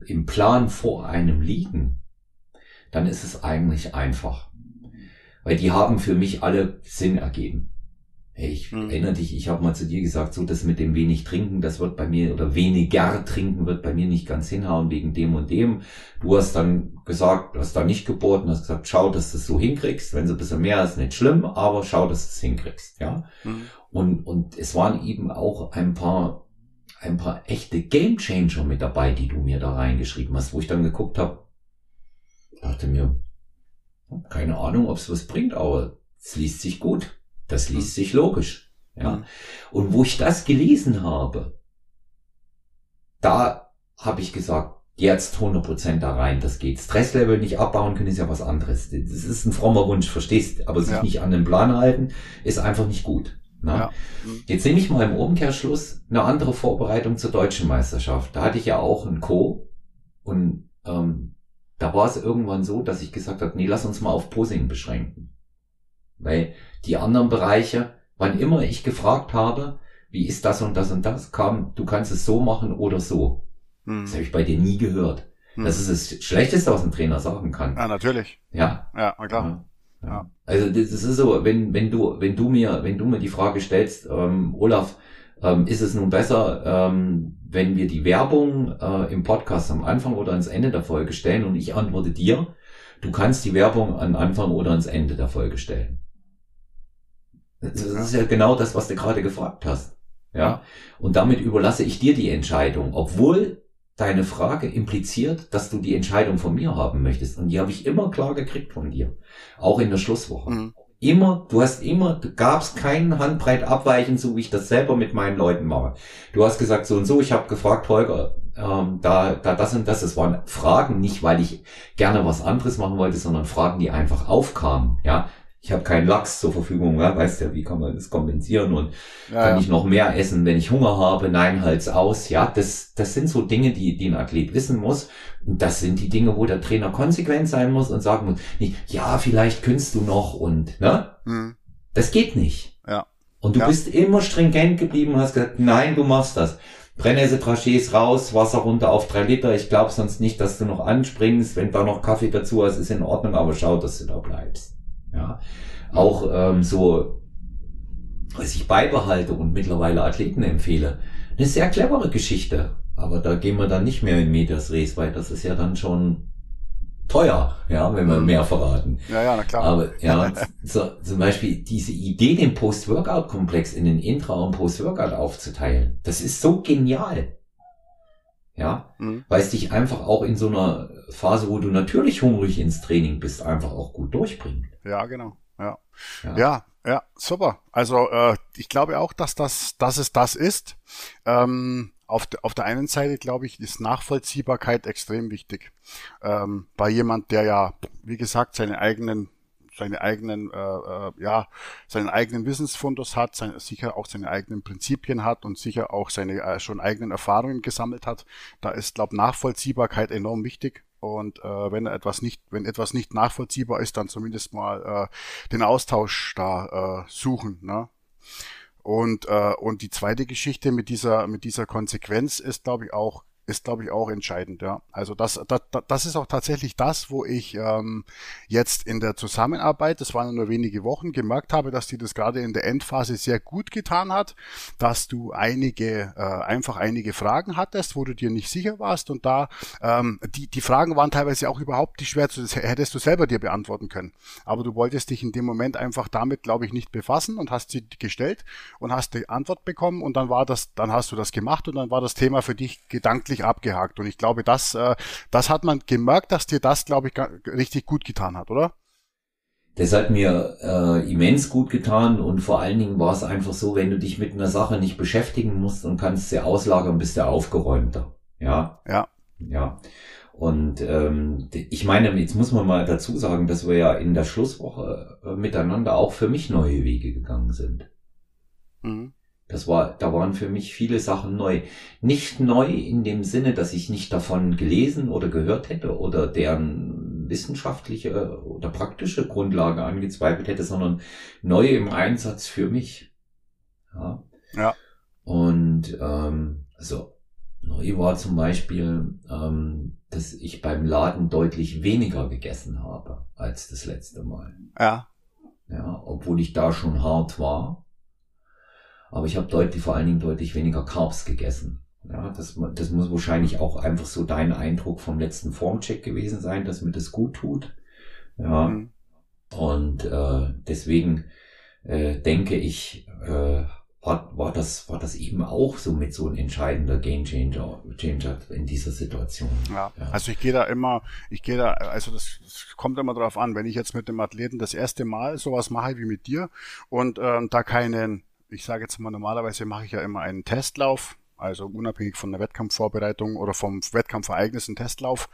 im Plan vor einem liegen, dann ist es eigentlich einfach. Weil die haben für mich alle Sinn ergeben. Hey, ich Mhm. erinnere dich, ich habe mal zu dir gesagt, so das mit dem wenig trinken, das wird bei mir, oder weniger trinken wird bei mir nicht ganz hinhauen wegen dem und dem. Du hast dann gesagt, du hast da nicht geboten, hast gesagt, schau, dass du es so hinkriegst. Wenn es ein bisschen mehr ist, nicht schlimm, aber schau, dass du es hinkriegst, ja. Mhm. Und, und es waren eben auch ein paar, ein paar echte Gamechanger mit dabei, die du mir da reingeschrieben hast, wo ich dann geguckt habe, dachte mir, keine Ahnung, ob es was bringt, aber es liest sich gut. Das liest sich logisch. Ja. Mhm. Und wo ich das gelesen habe, da habe ich gesagt, jetzt 100% da rein, das geht. Stresslevel nicht abbauen können ist ja was anderes. Das ist ein frommer Wunsch, verstehst? Aber sich Ja. nicht an den Plan halten, ist einfach nicht gut. Ne? Ja. Jetzt nehme ich mal im Umkehrschluss eine andere Vorbereitung zur deutschen Meisterschaft. Da hatte ich ja auch einen Co. Und ähm, da war es irgendwann so, dass ich gesagt habe, nee, lass uns mal auf Posing beschränken. Weil die anderen Bereiche, wann immer ich gefragt habe, wie ist das und das und das, kam, du kannst es so machen oder so. Mhm. Das habe ich bei dir nie gehört. Mhm. Das ist das Schlechteste, was ein Trainer sagen kann. Ja, natürlich. Ja, Ja, na klar. ja. Ja. Also das das ist so, wenn, wenn du, wenn du mir, wenn du mir die Frage stellst, ähm, Olaf, ähm, ist es nun besser, ähm, wenn wir die Werbung äh, im Podcast am Anfang oder ans Ende der Folge stellen und ich antworte dir, du kannst die Werbung an Anfang oder ans Ende der Folge stellen. Das ist ja genau das, was du gerade gefragt hast. Ja. Ja. Und damit überlasse ich dir die Entscheidung, obwohl deine Frage impliziert, dass du die Entscheidung von mir haben möchtest. Und die habe ich immer klar gekriegt von dir. Auch in der Schlusswoche. Mhm. Immer, du hast immer, du gabst keinen Handbreit abweichen, so wie ich das selber mit meinen Leuten mache. Du hast gesagt so und so, ich habe gefragt, Holger, ähm, da, da das und das, es waren Fragen, nicht weil ich gerne was anderes machen wollte, sondern Fragen, die einfach aufkamen, ja. Ich habe keinen Lachs zur Verfügung, ja, weißt ja, wie kann man das kompensieren und Ja, kann ja. ich noch mehr essen, wenn ich Hunger habe? Nein, halt's aus. Ja, das, das sind so Dinge, die, die ein Athlet wissen muss. Und das sind die Dinge, wo der Trainer konsequent sein muss und sagen muss, nicht, ja, vielleicht könntest du noch und, ne? Mhm. Das geht nicht. Ja. Und du Ja. bist immer stringent geblieben und hast gesagt, nein, du machst das. Trachés raus, Wasser runter auf drei Liter. Ich glaube sonst nicht, dass du noch anspringst. Wenn da noch Kaffee dazu hast, ist in Ordnung, aber schau, dass du da bleibst. Ja, auch ähm, so, was ich beibehalte und mittlerweile Athleten empfehle, eine sehr clevere Geschichte. Aber da gehen wir dann nicht mehr in Medias Res, weil das ist ja dann schon teuer, ja, wenn wir mehr verraten. Ja, ja, na klar. Aber ja, so, zum Beispiel diese Idee, den Post-Workout-Komplex in den Intra- und Post-Workout aufzuteilen, das ist so genial. Ja, mhm. weil es dich einfach auch in so einer Phase, wo du natürlich hungrig ins Training bist, einfach auch gut durchbringt. Ja, genau. Ja, ja, ja, ja super. Also äh, ich glaube auch, dass das, dass es das ist. Ähm, auf, de, auf der einen Seite, glaube ich, ist Nachvollziehbarkeit extrem wichtig. Ähm, bei jemand, der ja, wie gesagt, seine eigenen seine eigenen, äh, äh, ja, seinen eigenen Wissensfundus hat, sein, sicher auch seine eigenen Prinzipien hat und sicher auch seine äh, schon eigenen Erfahrungen gesammelt hat. Da ist, glaube Nachvollziehbarkeit enorm wichtig. Und äh, wenn etwas nicht, wenn etwas nicht nachvollziehbar ist, dann zumindest mal äh, den Austausch da äh, suchen. Ne? Und, äh, und die zweite Geschichte mit dieser, mit dieser Konsequenz ist, glaube ich, auch ist, glaube ich, auch entscheidend. Ja. Also das, das, das ist auch tatsächlich das, wo ich ähm, jetzt in der Zusammenarbeit, das waren nur wenige Wochen, gemerkt habe, dass die das gerade in der Endphase sehr gut getan hat, dass du einige, äh, einfach einige Fragen hattest, wo du dir nicht sicher warst und da, ähm, die, die Fragen waren teilweise auch überhaupt nicht schwer, das hättest du selber dir beantworten können. Aber du wolltest dich in dem Moment einfach damit, glaube ich, nicht befassen und hast sie gestellt und hast die Antwort bekommen und dann war das, dann hast du das gemacht und dann war das Thema für dich gedanklich wirklich abgehakt. Und ich glaube, das, äh, das hat man gemerkt, dass dir das, glaube ich, richtig gut getan hat, oder? Das hat mir äh, immens gut getan und vor allen Dingen war es einfach so, wenn du dich mit einer Sache nicht beschäftigen musst und kannst sie auslagern, bist du aufgeräumter. Ja. Ja. Ja. Und ähm, ich meine, jetzt muss man mal dazu sagen, dass wir ja in der Schlusswoche äh, miteinander auch für mich neue Wege gegangen sind. Mhm. Das war, da waren für mich viele Sachen neu. Nicht neu in dem Sinne, dass ich nicht davon gelesen oder gehört hätte oder deren wissenschaftliche oder praktische Grundlage angezweifelt hätte, sondern neu im Einsatz für mich. Ja. ja. Und ähm, also neu war zum Beispiel, ähm, dass ich beim Laden deutlich weniger gegessen habe als das letzte Mal. Ja. Ja, obwohl ich da schon hart war. Aber ich habe deutlich, vor allen Dingen deutlich weniger Carbs gegessen. Ja, das, das muss wahrscheinlich auch einfach so dein Eindruck vom letzten Formcheck gewesen sein, dass mir das gut tut. Ja. Mhm. Und äh, deswegen äh, denke ich, äh, war, war, das, war das eben auch so mit so ein entscheidender Game Changer, in dieser Situation. Ja, ja. also ich gehe da immer, ich gehe da, also das, das kommt immer drauf an, wenn ich jetzt mit dem Athleten das erste Mal sowas mache wie mit dir und ähm, da keinen ich sage jetzt mal, normalerweise mache ich ja immer einen Testlauf, also unabhängig von der Wettkampfvorbereitung oder vom Wettkampfereignis einen Testlauf,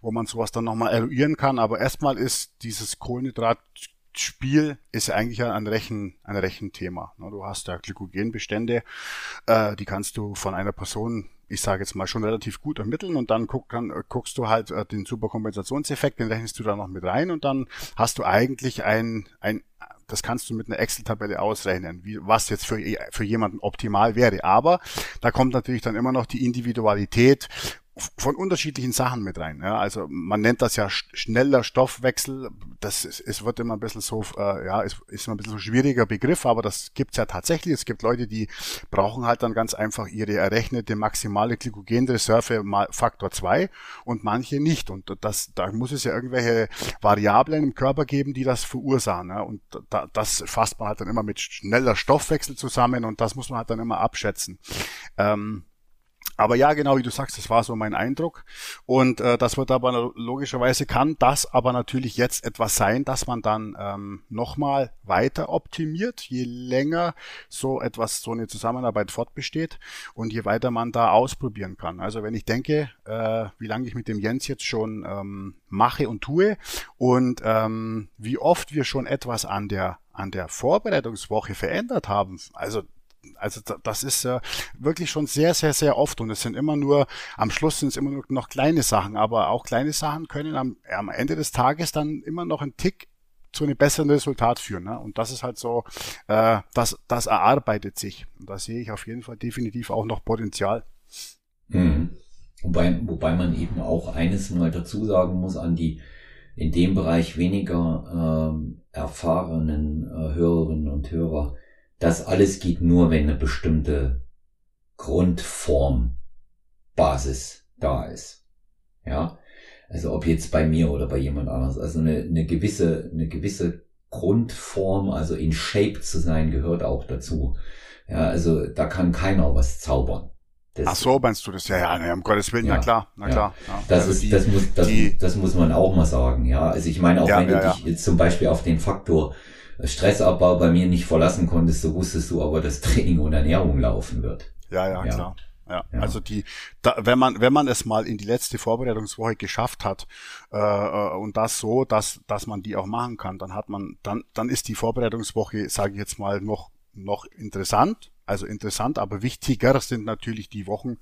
wo man sowas dann nochmal eruieren kann. Aber erstmal ist dieses Kohlenhydratspiel ist eigentlich ein Rechen, ein Rechenthema. Du hast da Glykogenbestände, äh, die kannst du von einer Person ich sage jetzt mal, schon relativ gut ermitteln und dann guck, kann, guckst du halt äh, den Superkompensationseffekt, den rechnest du da noch mit rein und dann hast du eigentlich ein, ein das kannst du mit einer Excel-Tabelle ausrechnen, wie, was jetzt für, für jemanden optimal wäre. Aber da kommt natürlich dann immer noch die Individualität von unterschiedlichen Sachen mit rein. Ja, also man nennt das ja schneller Stoffwechsel. Das ist, es wird immer ein bisschen so, äh, ja, ist, ist immer ein bisschen so ein schwieriger Begriff, aber das gibt's ja tatsächlich. Es gibt Leute, die brauchen halt dann ganz einfach ihre errechnete maximale Glykogenreserve mal Faktor zwei und manche nicht. Und das, da muss es ja irgendwelche Variablen im Körper geben, die das verursachen. Ja, und da, das fasst man halt dann immer mit schneller Stoffwechsel zusammen und das muss man halt dann immer abschätzen. Ähm, aber ja, genau wie du sagst, das war so mein Eindruck. Und äh, das wird aber logischerweise kann das aber natürlich jetzt etwas sein, dass man dann ähm, nochmal weiter optimiert, je länger so etwas, so eine Zusammenarbeit fortbesteht und je weiter man da ausprobieren kann. Also wenn ich denke, äh, wie lange ich mit dem Jens jetzt schon ähm, mache und tue und ähm, wie oft wir schon etwas an der an der Vorbereitungswoche verändert haben. Also also das ist äh, wirklich schon sehr, sehr, sehr oft und es sind immer nur, am Schluss sind es immer nur noch kleine Sachen, aber auch kleine Sachen können am, am Ende des Tages dann immer noch einen Tick zu einem besseren Resultat führen. Ne? Und das ist halt so, äh, das, das erarbeitet sich. Und da sehe ich auf jeden Fall definitiv auch noch Potenzial. Mhm. Wobei, wobei man eben auch eines mal dazu sagen muss an die in dem Bereich weniger ähm, erfahrenen äh, Hörerinnen und Hörer, das alles geht nur, wenn eine bestimmte Grundform, Basis da ist. Ja, also ob jetzt bei mir oder bei jemand anders. Also eine, eine gewisse, eine gewisse Grundform, also in Shape zu sein, gehört auch dazu. Ja, also da kann keiner was zaubern. Das, Ach so, meinst du das? Ja, ja, ja um Gottes Willen, ja, na klar, na ja. klar. Ja. Das, also ist, die, das, muss, das, die, das muss man auch mal sagen, ja. Also ich meine, auch ja, wenn du dich jetzt zum Beispiel auf den Faktor Stressabbau bei mir nicht verlassen konntest, so wusstest du aber, dass Training und Ernährung laufen wird. Ja, ja, klar. Ja, ja, also die, da, wenn man wenn man es mal in die letzte Vorbereitungswoche geschafft hat äh, äh, und das so, dass dass man die auch machen kann, dann hat man dann dann ist die Vorbereitungswoche, sage ich jetzt mal, noch noch interessant, also interessant, aber wichtiger sind natürlich die Wochen,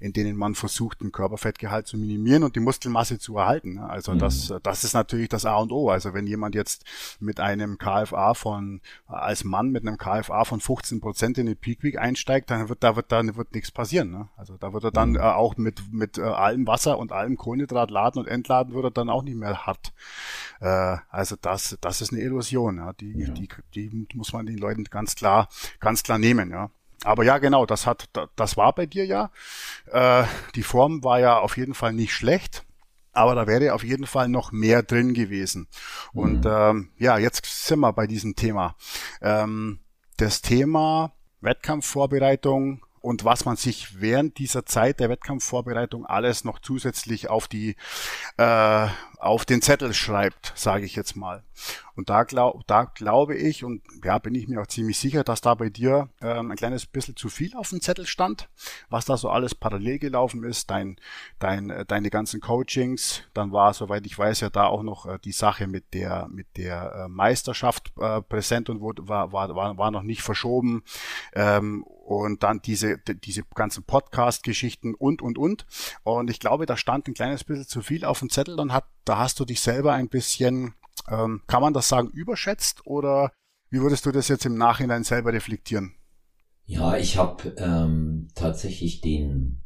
in denen man versucht, den Körperfettgehalt zu minimieren und die Muskelmasse zu erhalten. Ne? Also mhm. das, das ist natürlich das A und O. Also wenn jemand jetzt mit einem KFA von, als Mann mit einem KFA von 15 Prozent in den Peak Week einsteigt, dann wird da wird da wird nichts passieren. Ne? Also da wird er dann mhm. äh, auch mit mit äh, allem Wasser und allem Kohlenhydrat laden und entladen, wird er dann auch nicht mehr hart. Äh, also das, das ist eine Illusion. Ja? Die, ja. die, die muss man den Leuten ganz klar, ganz klar nehmen. Ja? Aber ja, genau, das hat, das war bei dir ja. Äh, die Form war ja auf jeden Fall nicht schlecht, aber da wäre auf jeden Fall noch mehr drin gewesen. Mhm. Und ähm, ja, jetzt sind wir bei diesem Thema. Ähm, das Thema Wettkampfvorbereitung und was man sich während dieser Zeit der Wettkampfvorbereitung alles noch zusätzlich auf die äh, auf den Zettel schreibt, sage ich jetzt mal. Und da, glaub, da glaube ich und ja, bin ich mir auch ziemlich sicher, dass da bei dir ähm, ein kleines bisschen zu viel auf dem Zettel stand, was da so alles parallel gelaufen ist, dein, dein, äh, deine ganzen Coachings, dann war, soweit ich weiß, ja da auch noch äh, die Sache mit der, mit der äh, Meisterschaft äh, präsent und wurde, war, war, war, noch nicht verschoben. Ähm, und dann diese, diese ganzen Podcast-Geschichten und, und, und. Und ich glaube, da stand ein kleines bisschen zu viel auf dem Zettel und hat da hast du dich selber ein bisschen, ähm, kann man das sagen, überschätzt oder wie würdest du das jetzt im Nachhinein selber reflektieren? Ja, ich habe ähm, tatsächlich den,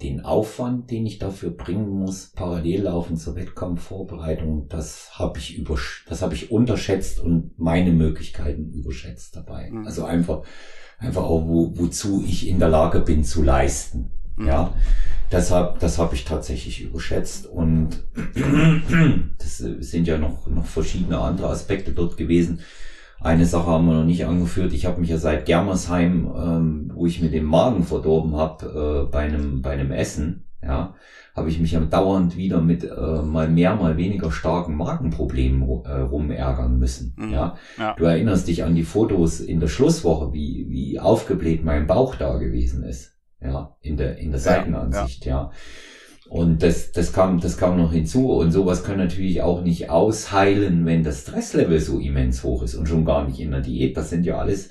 den Aufwand, den ich dafür bringen muss, parallel laufen zur Wettkampfvorbereitung, das habe ich über, das habe ich unterschätzt und meine Möglichkeiten überschätzt dabei. Mhm. Also einfach, einfach auch, wo, wozu ich in der Lage bin zu leisten. Mhm. Ja, deshalb, das habe ich tatsächlich überschätzt und das sind ja noch, noch verschiedene andere Aspekte dort gewesen. Eine Sache haben wir noch nicht angeführt. Ich habe mich ja seit Germersheim, ähm, wo ich mir den Magen verdorben habe, äh, bei einem bei einem Essen, ja, habe ich mich ja dauernd wieder mit äh, mal mehr, mal weniger starken Magenproblemen äh, rumärgern müssen. Mhm. Ja? ja? du erinnerst dich an die Fotos in der Schlusswoche, wie wie aufgebläht mein Bauch da gewesen ist ja, in der, in der Seitenansicht, ja. ja. Und das, das kam, das kam noch hinzu. Und sowas kann natürlich auch nicht ausheilen, wenn das Stresslevel so immens hoch ist und schon gar nicht in der Diät. Das sind ja alles,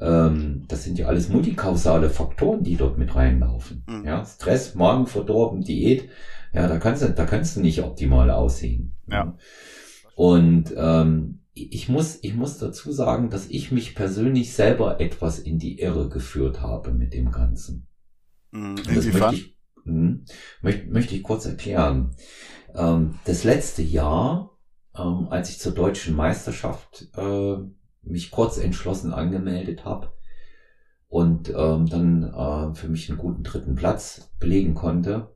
ähm, das sind ja alles multikausale Faktoren, die dort mit reinlaufen. Mhm. Ja, Stress, Magen verdorben, Diät. Ja, da kannst du, da kannst du nicht optimal aussehen. Ja. Und ähm, ich muss, ich muss dazu sagen, dass ich mich persönlich selber etwas in die Irre geführt habe mit dem Ganzen. Mhm. Das möchte ich, mh, möchte, ich kurz erklären. Ähm, das letzte Jahr, ähm, als ich zur deutschen Meisterschaft äh, mich kurz entschlossen angemeldet habe und ähm, dann äh, für mich einen guten dritten Platz belegen konnte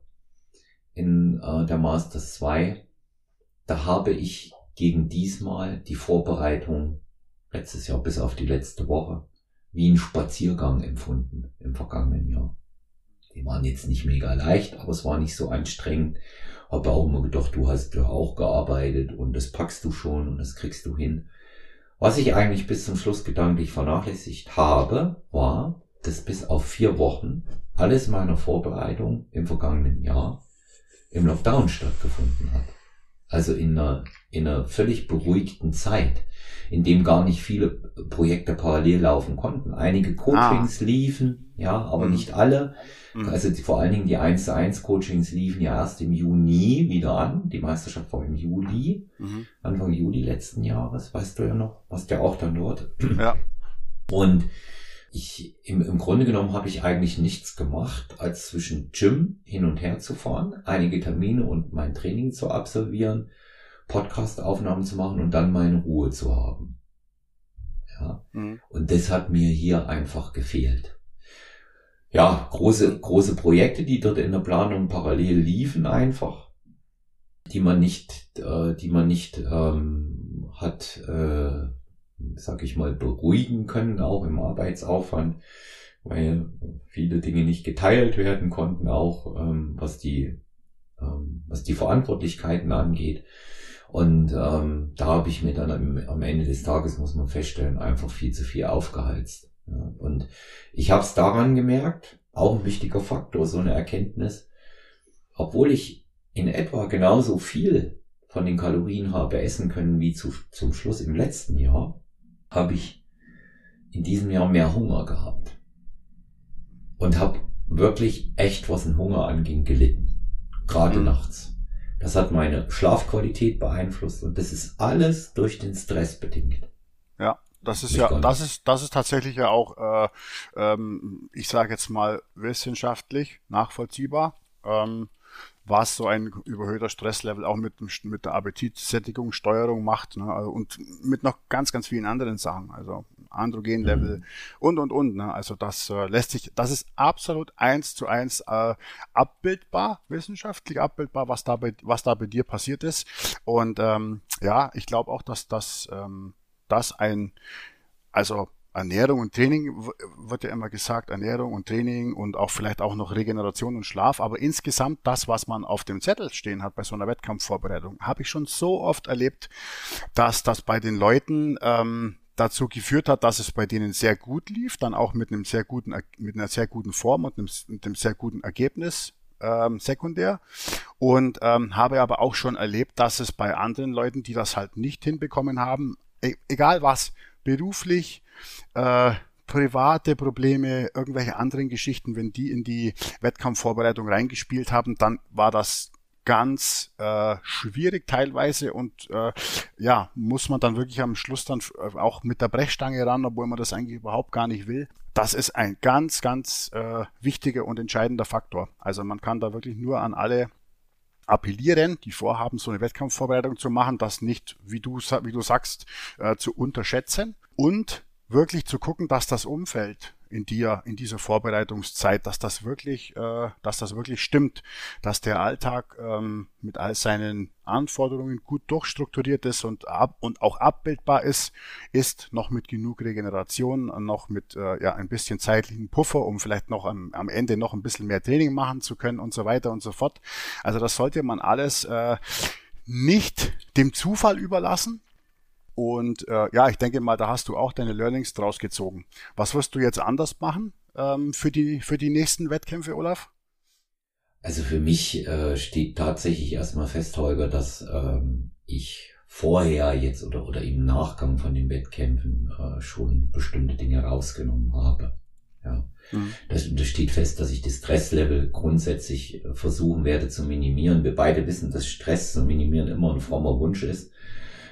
in äh, der Masters 2, da habe ich gegen diesmal die Vorbereitung letztes Jahr bis auf die letzte Woche wie ein Spaziergang empfunden im vergangenen Jahr. Die waren jetzt nicht mega leicht, aber es war nicht so anstrengend. Habe auch immer gedacht, du hast ja auch gearbeitet und das packst du schon und das kriegst du hin. Was ich eigentlich bis zum Schluss gedanklich vernachlässigt habe, war, dass bis auf vier Wochen alles meiner Vorbereitung im vergangenen Jahr im Lockdown stattgefunden hat. Also in einer, in einer völlig beruhigten Zeit, in dem gar nicht viele Projekte parallel laufen konnten. Einige Coachings ah. liefen, ja, aber mhm. nicht alle. Mhm. Also vor allen Dingen die 1 zu 1 Coachings liefen ja erst im Juni wieder an. Die Meisterschaft war im Juli, mhm. Anfang Juli letzten Jahres, weißt du ja noch, warst ja auch dann dort. Ja. Und ich, im, im Grunde genommen habe ich eigentlich nichts gemacht, als zwischen Gym hin und her zu fahren, einige Termine und mein Training zu absolvieren Podcast-Aufnahmen zu machen und dann meine Ruhe zu haben. Ja. Mhm. Und das hat mir hier einfach gefehlt. Ja, große, große Projekte, die dort in der Planung parallel liefen einfach, die man nicht, äh, die man nicht ähm, hat, äh, sag ich mal, beruhigen können, auch im Arbeitsaufwand, weil viele Dinge nicht geteilt werden konnten, auch ähm, was die ähm, was die Verantwortlichkeiten angeht. Und ähm, da habe ich mir dann am, am, Ende des Tages, muss man feststellen, einfach viel zu viel aufgeheizt. Ja. Und ich habe es daran gemerkt, auch ein wichtiger Faktor, so eine Erkenntnis, obwohl ich in etwa genauso viel von den Kalorien habe essen können wie zu, zum Schluss im letzten Jahr, habe ich in diesem Jahr mehr Hunger gehabt. Und habe wirklich echt, was den Hunger anging, gelitten. Gerade mhm. nachts. Das hat meine Schlafqualität beeinflusst und das ist alles durch den Stress bedingt. Ja, das ist ja, das ist, das ist tatsächlich ja auch, äh, ähm, ich sage jetzt mal wissenschaftlich nachvollziehbar. Ähm, was so ein überhöhter Stresslevel auch mit, mit der Appetitsättigung, Steuerung macht ne? also, und mit noch ganz, ganz vielen anderen Sachen, also Androgenlevel mhm. und, und, und. Ne? Also das äh, lässt sich, das ist absolut eins zu eins äh, abbildbar, wissenschaftlich abbildbar, was da bei, was da bei dir passiert ist. Und ähm, ja, ich glaube auch, dass das, ähm, das ein, also Ernährung und Training wird ja immer gesagt, Ernährung und Training und auch vielleicht auch noch Regeneration und Schlaf, aber insgesamt das, was man auf dem Zettel stehen hat bei so einer Wettkampfvorbereitung, habe ich schon so oft erlebt, dass das bei den Leuten ähm, dazu geführt hat, dass es bei denen sehr gut lief, dann auch mit einem sehr guten, mit einer sehr guten Form und einem, mit einem sehr guten Ergebnis ähm, sekundär. Und ähm, habe aber auch schon erlebt, dass es bei anderen Leuten, die das halt nicht hinbekommen haben, e egal was, beruflich, äh, private Probleme, irgendwelche anderen Geschichten, wenn die in die Wettkampfvorbereitung reingespielt haben, dann war das ganz äh, schwierig teilweise und äh, ja, muss man dann wirklich am Schluss dann äh, auch mit der Brechstange ran, obwohl man das eigentlich überhaupt gar nicht will. Das ist ein ganz, ganz äh, wichtiger und entscheidender Faktor. Also man kann da wirklich nur an alle appellieren, die vorhaben, so eine Wettkampfvorbereitung zu machen, das nicht, wie du, wie du sagst, äh, zu unterschätzen und wirklich zu gucken, dass das Umfeld in dir, in dieser Vorbereitungszeit, dass das wirklich, äh, dass das wirklich stimmt, dass der Alltag ähm, mit all seinen Anforderungen gut durchstrukturiert ist und ab und auch abbildbar ist, ist noch mit genug Regeneration, noch mit äh, ja ein bisschen zeitlichen Puffer, um vielleicht noch am, am Ende noch ein bisschen mehr Training machen zu können und so weiter und so fort. Also das sollte man alles äh, nicht dem Zufall überlassen, und äh, ja, ich denke mal, da hast du auch deine Learnings draus gezogen. Was wirst du jetzt anders machen ähm, für, die, für die nächsten Wettkämpfe, Olaf? Also für mich äh, steht tatsächlich erstmal fest, Holger, dass ähm, ich vorher jetzt oder, oder im Nachgang von den Wettkämpfen äh, schon bestimmte Dinge rausgenommen habe. Ja. Mhm. Das, das steht fest, dass ich das Stresslevel grundsätzlich versuchen werde zu minimieren. Wir beide wissen, dass Stress zu minimieren immer ein frommer Wunsch ist.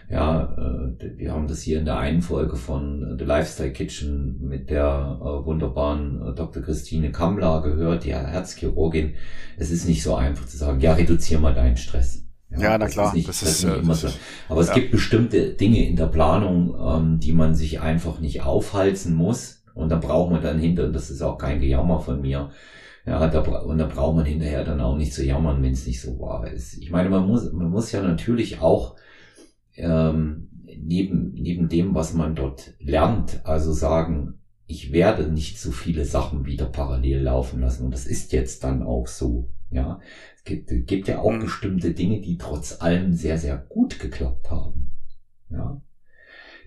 Ja, äh, wir haben das hier in der einen Folge von The Lifestyle Kitchen mit der äh, wunderbaren äh, Dr. Christine Kammler gehört, die Herzchirurgin. Es ist nicht so einfach zu sagen, ja, reduzier mal deinen Stress. Ja, ja na klar. Ist nicht, das, das ist, nicht immer so. Aber es ja. gibt bestimmte Dinge in der Planung, ähm, die man sich einfach nicht aufhalten muss. Und da braucht man dann hinter, und das ist auch kein Gejammer von mir, ja, da, und da braucht man hinterher dann auch nicht zu jammern, wenn es nicht so wahr ist. Ich meine, man muss, man muss ja natürlich auch ähm, neben, neben dem, was man dort lernt, also sagen, ich werde nicht so viele Sachen wieder parallel laufen lassen. Und das ist jetzt dann auch so. Ja, es gibt, gibt ja auch mhm. bestimmte Dinge, die trotz allem sehr, sehr gut geklappt haben. Ja,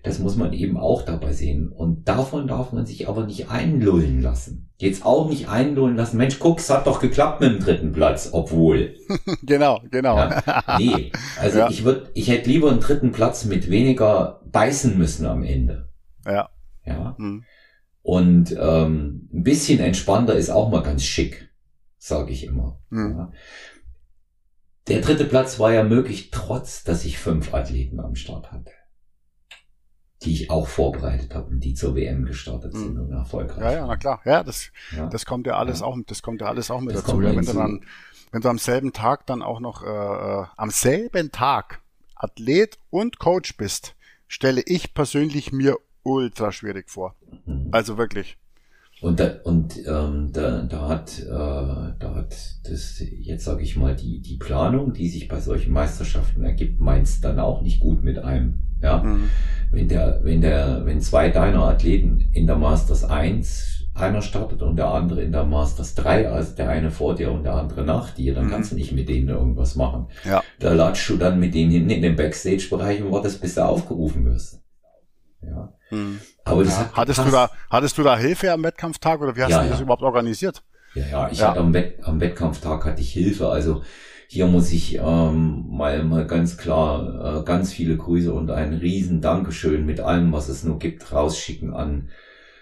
das muss man eben auch dabei sehen. Und davon darf man sich aber nicht einlullen lassen. Jetzt auch nicht einlullen lassen. Mensch, guck, es hat doch geklappt mit dem dritten Platz, obwohl. genau, genau. Ja, nee, also ja. ich würde, ich hätte lieber einen dritten Platz mit weniger beißen müssen am Ende. Ja. Ja. Mhm. Und ähm, ein bisschen entspannter ist auch mal ganz schick, sage ich immer. Mhm. Ja. Der dritte Platz war ja möglich, trotz dass ich fünf Athleten am Start hatte die ich auch vorbereitet habe und die zur WM gestartet sind mhm. und erfolgreich. Ja, ja, na klar. Ja, das, ja. das kommt ja alles ja. auch, das kommt ja alles auch mit das dazu. Ja, wenn du dann, wenn du am selben Tag dann auch noch, äh, äh, am selben Tag Athlet und Coach bist, stelle ich persönlich mir ultra schwierig vor. Mhm. Also wirklich. Und da, und ähm, da, da hat äh, da hat das jetzt sage ich mal die die Planung, die sich bei solchen Meisterschaften ergibt, meint's dann auch nicht gut mit einem. Ja, mhm. wenn der wenn der wenn zwei deiner Athleten in der Masters 1 einer startet und der andere in der Masters 3, also der eine vor dir und der andere nach dir, dann mhm. kannst du nicht mit denen irgendwas machen. Ja. Da latschst du dann mit denen hinten in den Backstage-Bereich und wartest, bis du aufgerufen wirst. Ja. Mhm. Aber das ja. hat hattest du da, hattest du da Hilfe am Wettkampftag oder wie hast ja, du das überhaupt organisiert? Ja, ja, ich hatte am, Wett, am Wettkampftag hatte ich Hilfe. Also hier muss ich ähm, mal, mal ganz klar äh, ganz viele Grüße und ein riesen Dankeschön mit allem, was es nur gibt, rausschicken an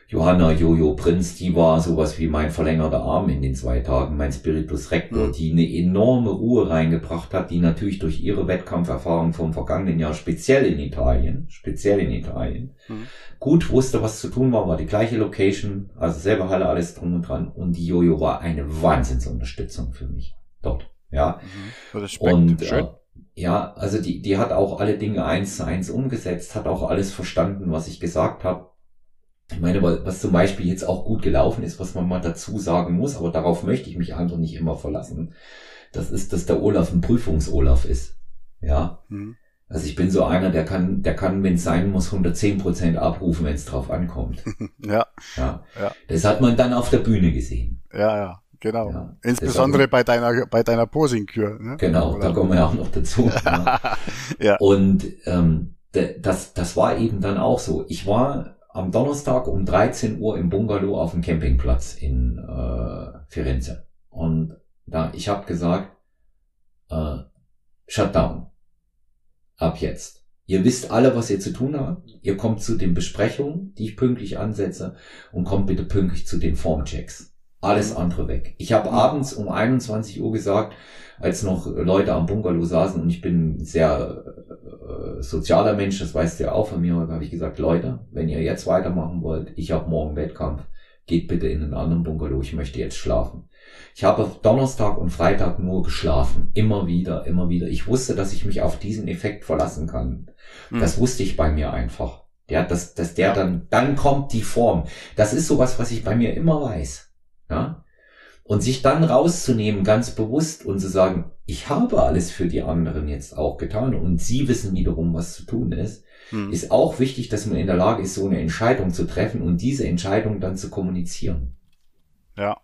Johanna Jojo Prinz, die war sowas wie mein verlängerter Arm in den zwei Tagen, mein Spiritus Rector, mhm. die eine enorme Ruhe reingebracht hat, die natürlich durch ihre Wettkampferfahrung vom vergangenen Jahr, speziell in Italien, speziell in Italien, mhm. gut wusste, was zu tun war, war die gleiche Location, also selber Halle, alles drum und dran. Und die Jojo war eine Wahnsinnsunterstützung für mich dort. Ja. Mhm. Und Äh, ja, also die, die hat auch alle Dinge eins zu eins umgesetzt, hat auch alles verstanden, was ich gesagt habe ich meine, was zum Beispiel jetzt auch gut gelaufen ist, was man mal dazu sagen muss, aber darauf möchte ich mich einfach nicht immer verlassen, das ist, dass der Olaf ein Prüfungs-Olaf ist. Ja. Mhm. Also ich bin so einer, der kann, der kann, wenn es sein muss, 110 Prozent abrufen, wenn es drauf ankommt. ja. ja. Ja. Das hat man dann auf der Bühne gesehen. Ja, ja. Genau. Ja, Insbesondere bei deiner, bei deiner Posing-Kür. Ne? Genau, Oder? da kommen wir ja auch noch dazu. ja. Und ähm, das, das war eben dann auch so. Ich war am Donnerstag um 13 Uhr im Bungalow auf dem Campingplatz in äh, Firenze. Und da ich habe gesagt, äh, Shutdown. Ab jetzt. Ihr wisst alle, was ihr zu tun habt. Ihr kommt zu den Besprechungen, die ich pünktlich ansetze, und kommt bitte pünktlich zu den Formchecks. Alles andere weg. Ich habe abends um 21 Uhr gesagt, als noch Leute am Bungalow saßen und ich bin sehr äh, sozialer Mensch, das weißt du ja auch von mir, habe ich gesagt, Leute, wenn ihr jetzt weitermachen wollt, ich habe morgen Wettkampf, geht bitte in einen anderen Bungalow, ich möchte jetzt schlafen. Ich habe Donnerstag und Freitag nur geschlafen, immer wieder, immer wieder. Ich wusste, dass ich mich auf diesen Effekt verlassen kann. Mhm. Das wusste ich bei mir einfach. Ja, dass, dass der dann, dann kommt die Form. Das ist sowas, was ich bei mir immer weiß. Ja? Und sich dann rauszunehmen, ganz bewusst und zu sagen, ich habe alles für die anderen jetzt auch getan und sie wissen wiederum, was zu tun ist, hm. ist auch wichtig, dass man in der Lage ist, so eine Entscheidung zu treffen und diese Entscheidung dann zu kommunizieren. Ja.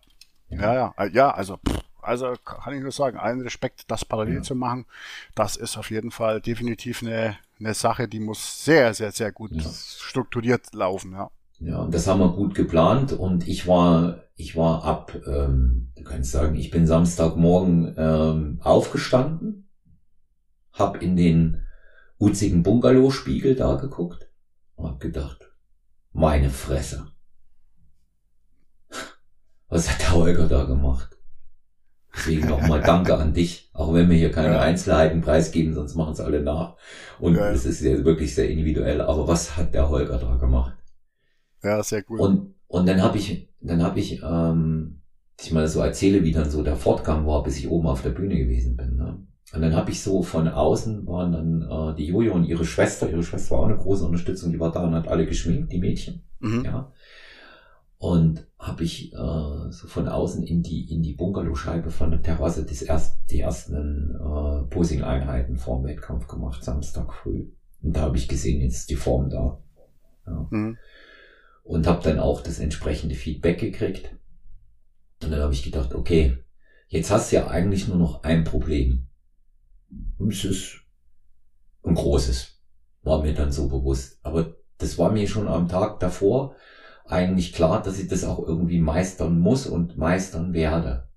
Ja, ja, ja, ja also, also kann ich nur sagen, allen Respekt, das parallel ja. zu machen, das ist auf jeden Fall definitiv eine, eine Sache, die muss sehr, sehr, sehr gut ja. strukturiert laufen, ja. Ja, und das haben wir gut geplant und ich war, ich war ab, ähm, du kannst sagen, ich bin Samstagmorgen ähm, aufgestanden, hab in den uzigen Bungalow-Spiegel da geguckt und hab gedacht, meine Fresse. Was hat der Holger da gemacht? Deswegen nochmal Danke an dich, auch wenn wir hier keine ja. Einzelheiten preisgeben, sonst machen es alle nach. Und es ist ja wirklich sehr individuell. Aber was hat der Holger da gemacht? Ja, sehr gut. Und, und dann habe ich, dann habe ich, ähm, ich mal so erzähle, wie dann so der Fortgang war, bis ich oben auf der Bühne gewesen bin. Ne? Und dann habe ich so von außen waren dann äh, die Jojo und ihre Schwester, ihre Schwester war auch eine große Unterstützung, die war da und hat alle geschminkt, die Mädchen. Mhm. Ja. Und habe ich äh, so von außen in die in die Bungalow-Scheibe von der Terrasse des erst, die ersten äh, Posing-Einheiten vor dem Wettkampf gemacht, Samstag früh. Und da habe ich gesehen, jetzt ist die Form da. Ja. Mhm und habe dann auch das entsprechende Feedback gekriegt. Und dann habe ich gedacht, okay, jetzt hast du ja eigentlich nur noch ein Problem. Und es ist ein großes, war mir dann so bewusst. Aber das war mir schon am Tag davor eigentlich klar, dass ich das auch irgendwie meistern muss und meistern werde.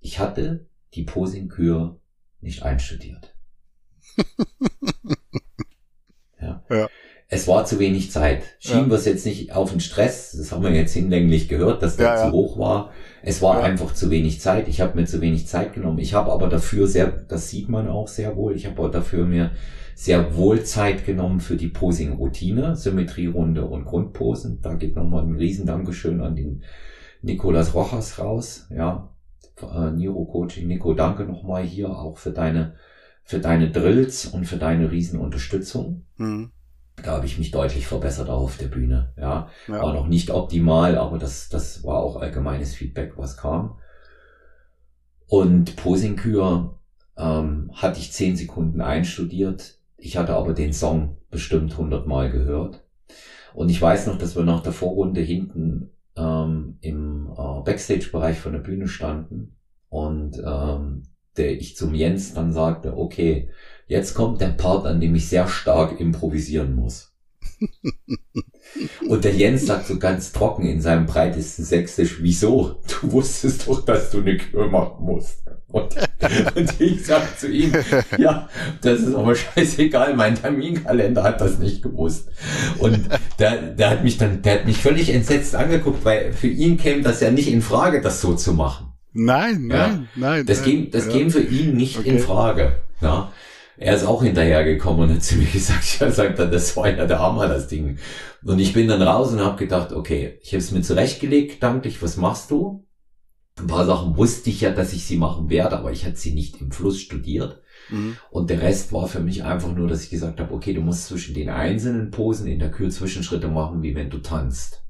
Ich hatte die Posing-Kür nicht einstudiert. ja. ja es war zu wenig Zeit. Schieben ja. wir es jetzt nicht auf den Stress, das haben wir jetzt hinlänglich gehört, dass der ja, zu hoch war. Es war einfach zu wenig Zeit. Ich habe mir zu wenig Zeit genommen. Ich habe aber dafür sehr, das sieht man auch sehr wohl, ich habe aber dafür mir sehr wohl Zeit genommen für die Posing-Routine, Symmetrierunde und Grundposen. Da geht nochmal ein riesen Dankeschön an den Nicolas Rojas raus, ja, äh, Neuro Coaching. Nico, danke nochmal hier auch für deine für deine Drills und für deine Riesenunterstützung. Mhm. Da habe ich mich deutlich verbessert auch auf der Bühne. Ja, ja. war noch nicht optimal, aber das, das war auch allgemeines Feedback, was kam. Und Posingkür ähm, hatte ich zehn Sekunden einstudiert. Ich hatte aber den Song bestimmt hundertmal gehört. Und ich weiß noch, dass wir nach der Vorrunde hinten ähm, im äh, Backstage-Bereich von der Bühne standen und ähm, der ich zum Jens dann sagte, okay, jetzt kommt der Part, an dem ich sehr stark improvisieren muss. Und der Jens sagt so ganz trocken in seinem breitesten Sächsisch, wieso? Du wusstest doch, dass du eine Kür machen musst. Und, und ich sag zu ihm, ja, das ist aber scheißegal, mein Terminkalender hat das nicht gewusst. Und der, der hat mich dann, der hat mich völlig entsetzt angeguckt, weil für ihn käme das ja nicht in Frage, das so zu machen. Nein, ja? nein, nein. Das, käme, das ja. käme für ihn nicht okay. in Frage. Ja? Er ist auch hinterhergekommen und hat zu mir gesagt, ja, sagt er, das war ja der Hammer, das Ding. Und ich bin dann raus und habe gedacht, okay, ich habe es mir zurechtgelegt, danklich, was machst du? Ein paar Sachen wusste ich ja, dass ich sie machen werde, aber ich hatte sie nicht im Fluss studiert. Mhm. Und der Rest war für mich einfach nur, dass ich gesagt habe, okay, du musst zwischen den einzelnen Posen in der Kür Zwischenschritte machen, wie wenn du tanzt.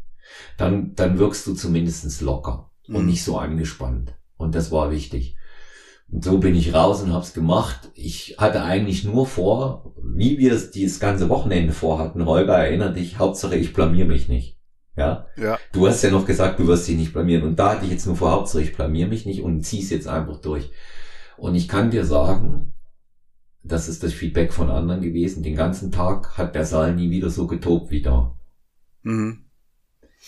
Dann, dann wirkst du zumindestens locker mhm. und nicht so angespannt. Und das war wichtig. Und so bin ich raus und hab's gemacht. Ich hatte eigentlich nur vor, wie wir es dieses ganze Wochenende vorhatten. Holger, erinnere dich, Hauptsache ich blamier mich nicht. Ja? ja. Du hast ja noch gesagt, du wirst dich nicht blamieren. Und da hatte ich jetzt nur vor, Hauptsache ich blamier mich nicht und zieh's jetzt einfach durch. Und ich kann dir sagen, das ist das Feedback von anderen gewesen. Den ganzen Tag hat der Saal nie wieder so getobt wie da. Mhm.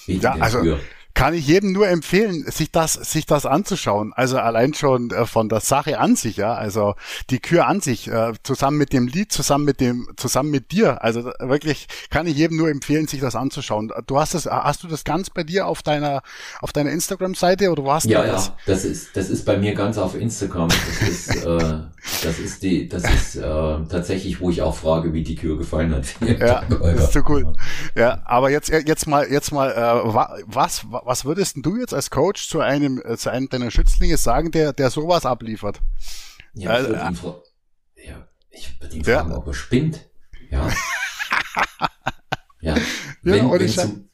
ja, also, früher kann ich jedem nur empfehlen, sich das, sich das anzuschauen. Also allein schon äh, von der Sache an sich, ja. Also die Kür an sich, äh, zusammen mit dem Lied, zusammen mit dem, zusammen mit dir. Also wirklich kann ich jedem nur empfehlen, sich das anzuschauen. Du hast das, hast du das ganz bei dir auf deiner, auf deiner Instagram-Seite oder wo hast ja, du das? Ja, das ist, das ist bei mir ganz auf Instagram. Das ist, äh, das ist die, das ist äh, tatsächlich, wo ich auch frage, wie die Kür gefallen hat. ja, das ist so cool. Ja, aber jetzt, jetzt mal, jetzt mal, äh, was, was was würdest du jetzt als Coach zu einem, äh, zu einem deiner Schützlinge sagen, der, der sowas abliefert? Ja, ich würde äh, ihn, ja, ich ihn ja. fragen, ob er spinnt. Ja. ja. Wenn, ja, wenn zum,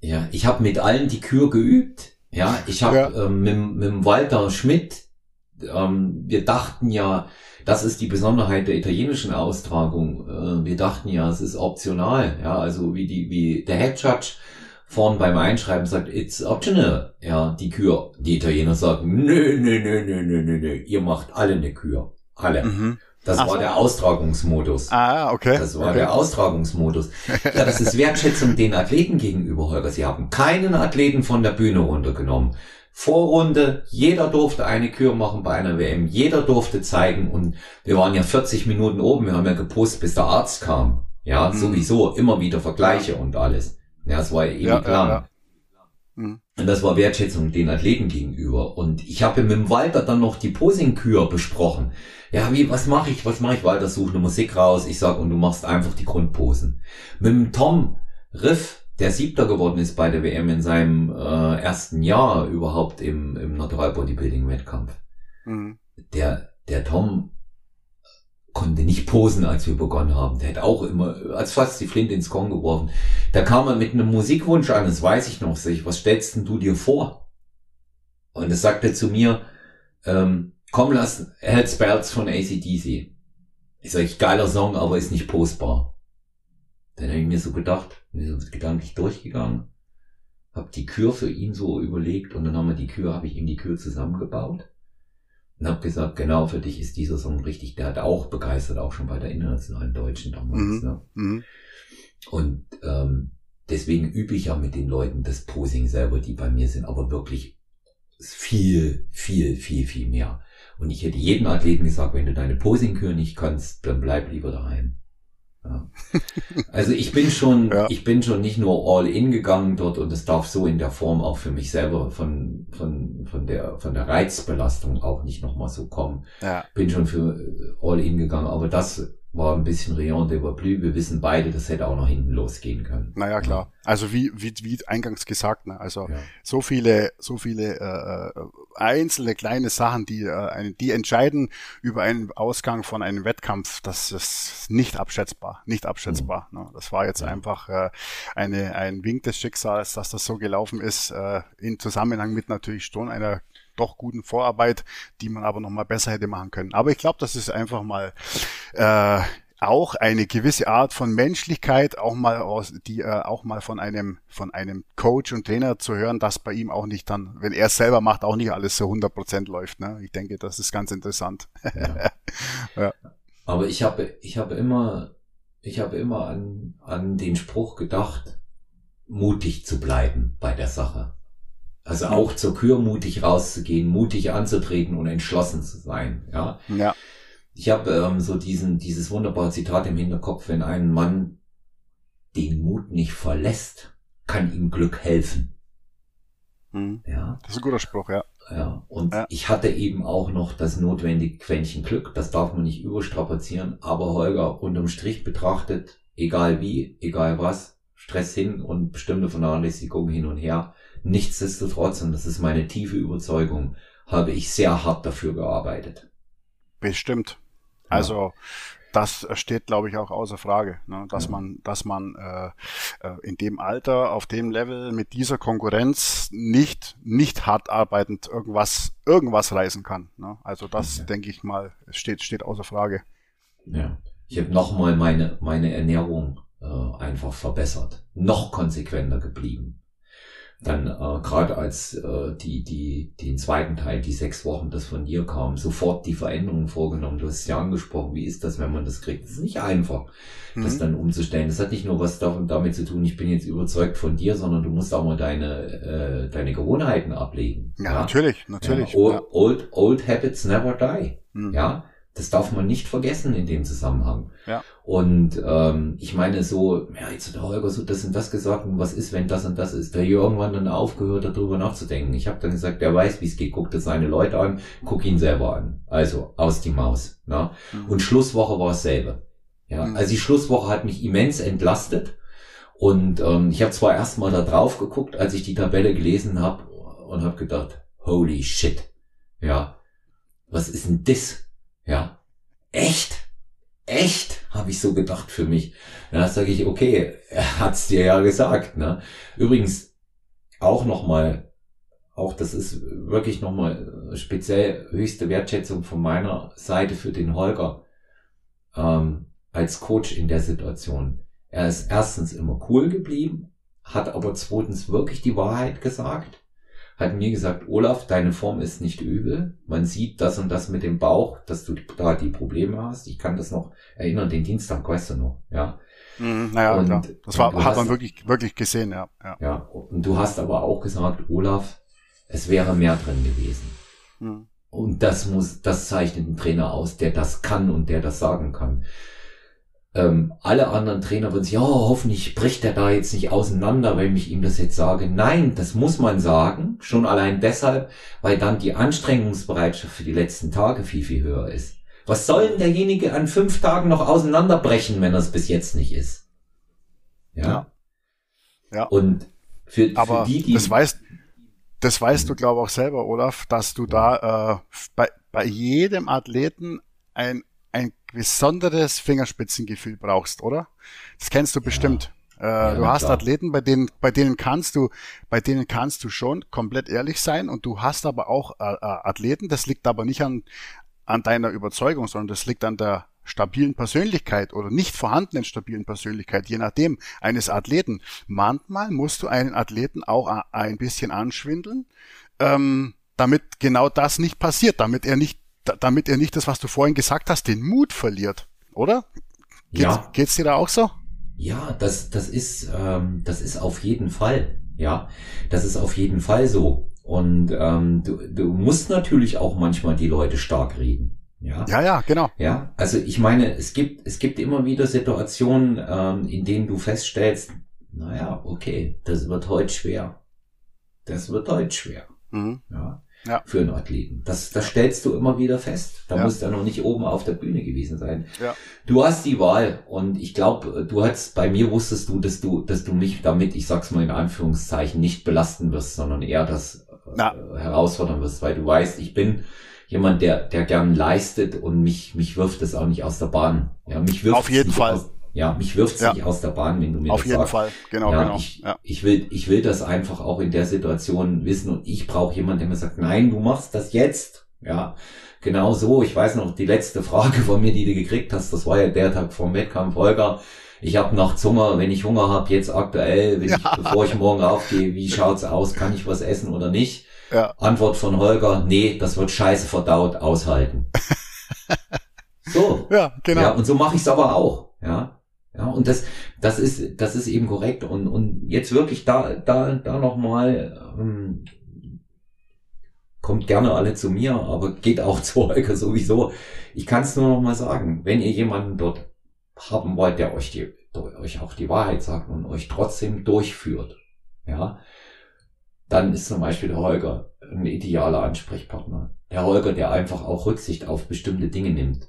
ja, ich habe mit allen die Kür geübt. Ja, ich habe ja. ähm, mit, mit Walter Schmidt, ähm, wir dachten ja, das ist die Besonderheit der italienischen Austragung. Äh, wir dachten ja, es ist optional. Ja, also wie die, wie der Head Judge vorn beim Einschreiben sagt, it's optional. Ja, die Kür. Die Italiener sagen, nö, nö, nö, nö, nö, nö, nö. Ihr macht alle eine Kür. Alle. Mhm. Das Ach war so. der Austragungsmodus. Ah, okay. Das war okay. der Austragungsmodus. Ja, das ist Wertschätzung den Athleten gegenüber, Holger. Sie haben keinen Athleten von der Bühne runtergenommen. Vorrunde, jeder durfte eine Kür machen bei einer WM, jeder durfte zeigen und wir waren ja 40 Minuten oben, wir haben ja gepostet, bis der Arzt kam. Ja, mhm. sowieso, immer wieder Vergleiche und alles. Ja, es war ja ewig ja, lang. Ja, ja. Mhm. Und das war Wertschätzung den Athleten gegenüber. Und ich habe mit dem Walter dann noch die Posingkür besprochen. Ja, wie, was mache ich, was mache ich? Walter sucht eine Musik raus. Ich sag, und du machst einfach die Grundposen. Mit dem Tom Riff, der Siebter geworden ist bei der WM in seinem äh, ersten Jahr überhaupt im, im Natural Bodybuilding Wettkampf. Mhm. Der, der Tom konnte nicht posen, als wir begonnen haben. Der hat auch immer als fast die Flinte ins Korn geworfen. Da kam er mit einem Musikwunsch an, das weiß ich noch. Sag ich, was stellst denn du dir vor? Und es sagte zu mir, ähm, komm, lass Head Spells von ACDC. Ich sag, ich, geiler Song, aber ist nicht postbar. Dann habe ich mir so gedacht, mir so gedanklich durchgegangen, hab die Kür für ihn so überlegt und dann haben wir die Kür, habe ich ihm die Kür zusammengebaut und habe gesagt, genau für dich ist dieser Song richtig. Der hat auch begeistert, auch schon bei der internationalen Deutschen damals. Mhm. Ne? Mhm. Und ähm, deswegen übe ich ja mit den Leuten das Posing selber, die bei mir sind, aber wirklich viel, viel, viel, viel mehr. Und ich hätte jedem Athleten gesagt, wenn du deine Posing-Kür nicht kannst, dann bleib lieber daheim. Ja. Also ich bin schon, ja. ich bin schon nicht nur all in gegangen dort und es darf so in der Form auch für mich selber von, von, von der, von der Reizbelastung auch nicht nochmal so kommen. Ja. Bin schon für all in gegangen, aber das war ein bisschen Rayon de plus. Wir wissen beide, das hätte auch noch hinten losgehen können. Naja, klar. Also wie, wie, wie eingangs gesagt, ne? also ja. so viele, so viele äh, einzelne kleine Sachen, die, äh, die entscheiden über einen Ausgang von einem Wettkampf, das ist nicht abschätzbar, nicht abschätzbar. Mhm. Ne? Das war jetzt ja. einfach äh, eine, ein Wink des Schicksals, dass das so gelaufen ist, äh, in Zusammenhang mit natürlich schon einer doch guten Vorarbeit, die man aber noch mal besser hätte machen können. Aber ich glaube, das ist einfach mal äh, auch eine gewisse Art von Menschlichkeit, auch mal aus, die äh, auch mal von einem von einem Coach und Trainer zu hören, dass bei ihm auch nicht dann, wenn er es selber macht, auch nicht alles so 100 Prozent läuft. Ne? Ich denke, das ist ganz interessant. Ja. ja. Aber ich habe ich habe immer ich habe immer an an den Spruch gedacht, mutig zu bleiben bei der Sache. Also auch zur Kür mutig rauszugehen, mutig anzutreten und entschlossen zu sein. Ja. ja. Ich habe ähm, so diesen, dieses wunderbare Zitat im Hinterkopf, wenn ein Mann den Mut nicht verlässt, kann ihm Glück helfen. Mhm. Ja. Das ist ein guter Spruch, ja. Ja. Und ja. ich hatte eben auch noch das notwendige Quäntchen Glück. Das darf man nicht überstrapazieren. Aber Holger, unterm Strich betrachtet, egal wie, egal was, Stress hin und bestimmte Vernachlässigung hin und her, Nichtsdestotrotz, und das ist meine tiefe Überzeugung, habe ich sehr hart dafür gearbeitet. Bestimmt. Also das steht, glaube ich, auch außer Frage, ne? dass ja. man, dass man äh, äh, in dem Alter, auf dem Level, mit dieser Konkurrenz nicht, nicht hart arbeitend irgendwas, irgendwas reißen kann. Ne? Also das, okay. denke ich mal, steht, steht außer Frage. Ja. Ich habe nochmal meine, meine Ernährung äh, einfach verbessert, noch konsequenter geblieben dann äh, gerade als äh, die, die, den zweiten Teil, die sechs Wochen, das von dir kam, sofort die Veränderungen vorgenommen. Du hast ja angesprochen, wie ist das, wenn man das kriegt? Das ist nicht einfach, mhm. das dann umzustellen. Das hat nicht nur was damit zu tun, ich bin jetzt überzeugt von dir, sondern du musst auch mal deine, äh, deine Gewohnheiten ablegen. Ja, ja? natürlich, natürlich. Ja, old, old, old habits never die. Mhm. Ja, das darf man nicht vergessen in dem Zusammenhang. Ja. Und ähm, ich meine so, ja, jetzt hat der Holger so das und das gesagt und was ist, wenn das und das ist. Der irgendwann dann aufgehört, darüber nachzudenken. Ich habe dann gesagt, der weiß, wie es geht, guckt seine Leute an, guck ihn selber an. Also aus die Maus. Ne? Mhm. Und Schlusswoche war dasselbe. Ja, mhm. also die Schlusswoche hat mich immens entlastet. Und ähm, ich habe zwar erstmal da drauf geguckt, als ich die Tabelle gelesen habe und habe gedacht, holy shit. Ja, was ist denn das? Ja. Echt? Echt? Habe ich so gedacht für mich. Da sage ich, okay, er hat's dir ja gesagt. Ne? Übrigens, auch nochmal, auch das ist wirklich nochmal speziell höchste Wertschätzung von meiner Seite für den Holger ähm, als Coach in der Situation. Er ist erstens immer cool geblieben, hat aber zweitens wirklich die Wahrheit gesagt hat mir gesagt, Olaf, deine Form ist nicht übel. Man sieht das und das mit dem Bauch, dass du da die Probleme hast. Ich kann das noch erinnern, den Dienstag, weißt du noch, ja. Mhm, naja, und, klar. das war, hat man wirklich, wirklich gesehen, ja, ja. Ja, und du hast aber auch gesagt, Olaf, es wäre mehr drin gewesen. Mhm. Und das muss, das zeichnet einen Trainer aus, der das kann und der das sagen kann. Ähm, alle anderen Trainer würden sich, oh, hoffentlich bricht er da jetzt nicht auseinander, wenn ich ihm das jetzt sage. Nein, das muss man sagen. Schon allein deshalb, weil dann die Anstrengungsbereitschaft für die letzten Tage viel, viel höher ist. Was soll denn derjenige an fünf Tagen noch auseinanderbrechen, wenn er es bis jetzt nicht ist? Ja. Ja. ja. Und für, Aber für die, die. Das weißt, das weißt du, glaube ich, auch selber, Olaf, dass du da äh, bei, bei jedem Athleten ein ein besonderes Fingerspitzengefühl brauchst, oder? Das kennst du bestimmt. Äh, ja, du hast klar. Athleten, bei denen, bei denen kannst du, bei denen kannst du schon komplett ehrlich sein und du hast aber auch äh, äh, Athleten, das liegt aber nicht an, an deiner Überzeugung, sondern das liegt an der stabilen Persönlichkeit oder nicht vorhandenen stabilen Persönlichkeit, je nachdem, eines Athleten. Manchmal musst du einen Athleten auch ein bisschen anschwindeln, ähm, damit genau das nicht passiert, damit er nicht damit er nicht das, was du vorhin gesagt hast, den Mut verliert, oder? Geht's, ja. Geht's dir da auch so? Ja, das, das ist, ähm, das ist auf jeden Fall. Ja, das ist auf jeden Fall so. Und ähm, du, du musst natürlich auch manchmal die Leute stark reden. Ja, ja, ja genau. Ja, also ich meine, es gibt, es gibt immer wieder Situationen, ähm, in denen du feststellst, naja, okay, das wird heute schwer. Das wird heute schwer. Mhm. Ja. Ja. für einen Athleten. Das, das stellst du immer wieder fest. Da ja. muss er noch nicht oben auf der Bühne gewesen sein. Ja. Du hast die Wahl und ich glaube, du hast, bei mir wusstest du, dass du, dass du mich damit, ich sag's mal in Anführungszeichen, nicht belasten wirst, sondern eher das ja. äh, herausfordern wirst, weil du weißt, ich bin jemand, der, der gern leistet und mich, mich wirft es auch nicht aus der Bahn. Ja, mich wirft Auf jeden Fall. Aus, ja, mich wirft es ja. nicht aus der Bahn, wenn du mir Auf das jeden sagst. Fall, genau, ja, genau. Ich, ja. ich will, ich will das einfach auch in der Situation wissen und ich brauche jemanden, der mir sagt, nein, du machst das jetzt. Ja, genau so. Ich weiß noch, die letzte Frage von mir, die du gekriegt hast, das war ja der Tag vom Wettkampf, Holger. Ich habe nachts Hunger, wenn ich Hunger habe, jetzt aktuell, ich, bevor ich morgen aufgehe, wie schaut's aus, kann ich was essen oder nicht? Ja. Antwort von Holger, nee, das wird scheiße verdaut, aushalten. so. Ja, genau. Ja, und so mache ich es aber auch. Ja. Ja, und das, das ist, das ist eben korrekt. Und, und jetzt wirklich da, da, da nochmal, ähm, kommt gerne alle zu mir, aber geht auch zu Holger sowieso. Ich kann es nur noch mal sagen, wenn ihr jemanden dort haben wollt, der euch die, der euch auch die Wahrheit sagt und euch trotzdem durchführt, ja, dann ist zum Beispiel der Holger ein idealer Ansprechpartner. Der Holger, der einfach auch Rücksicht auf bestimmte Dinge nimmt.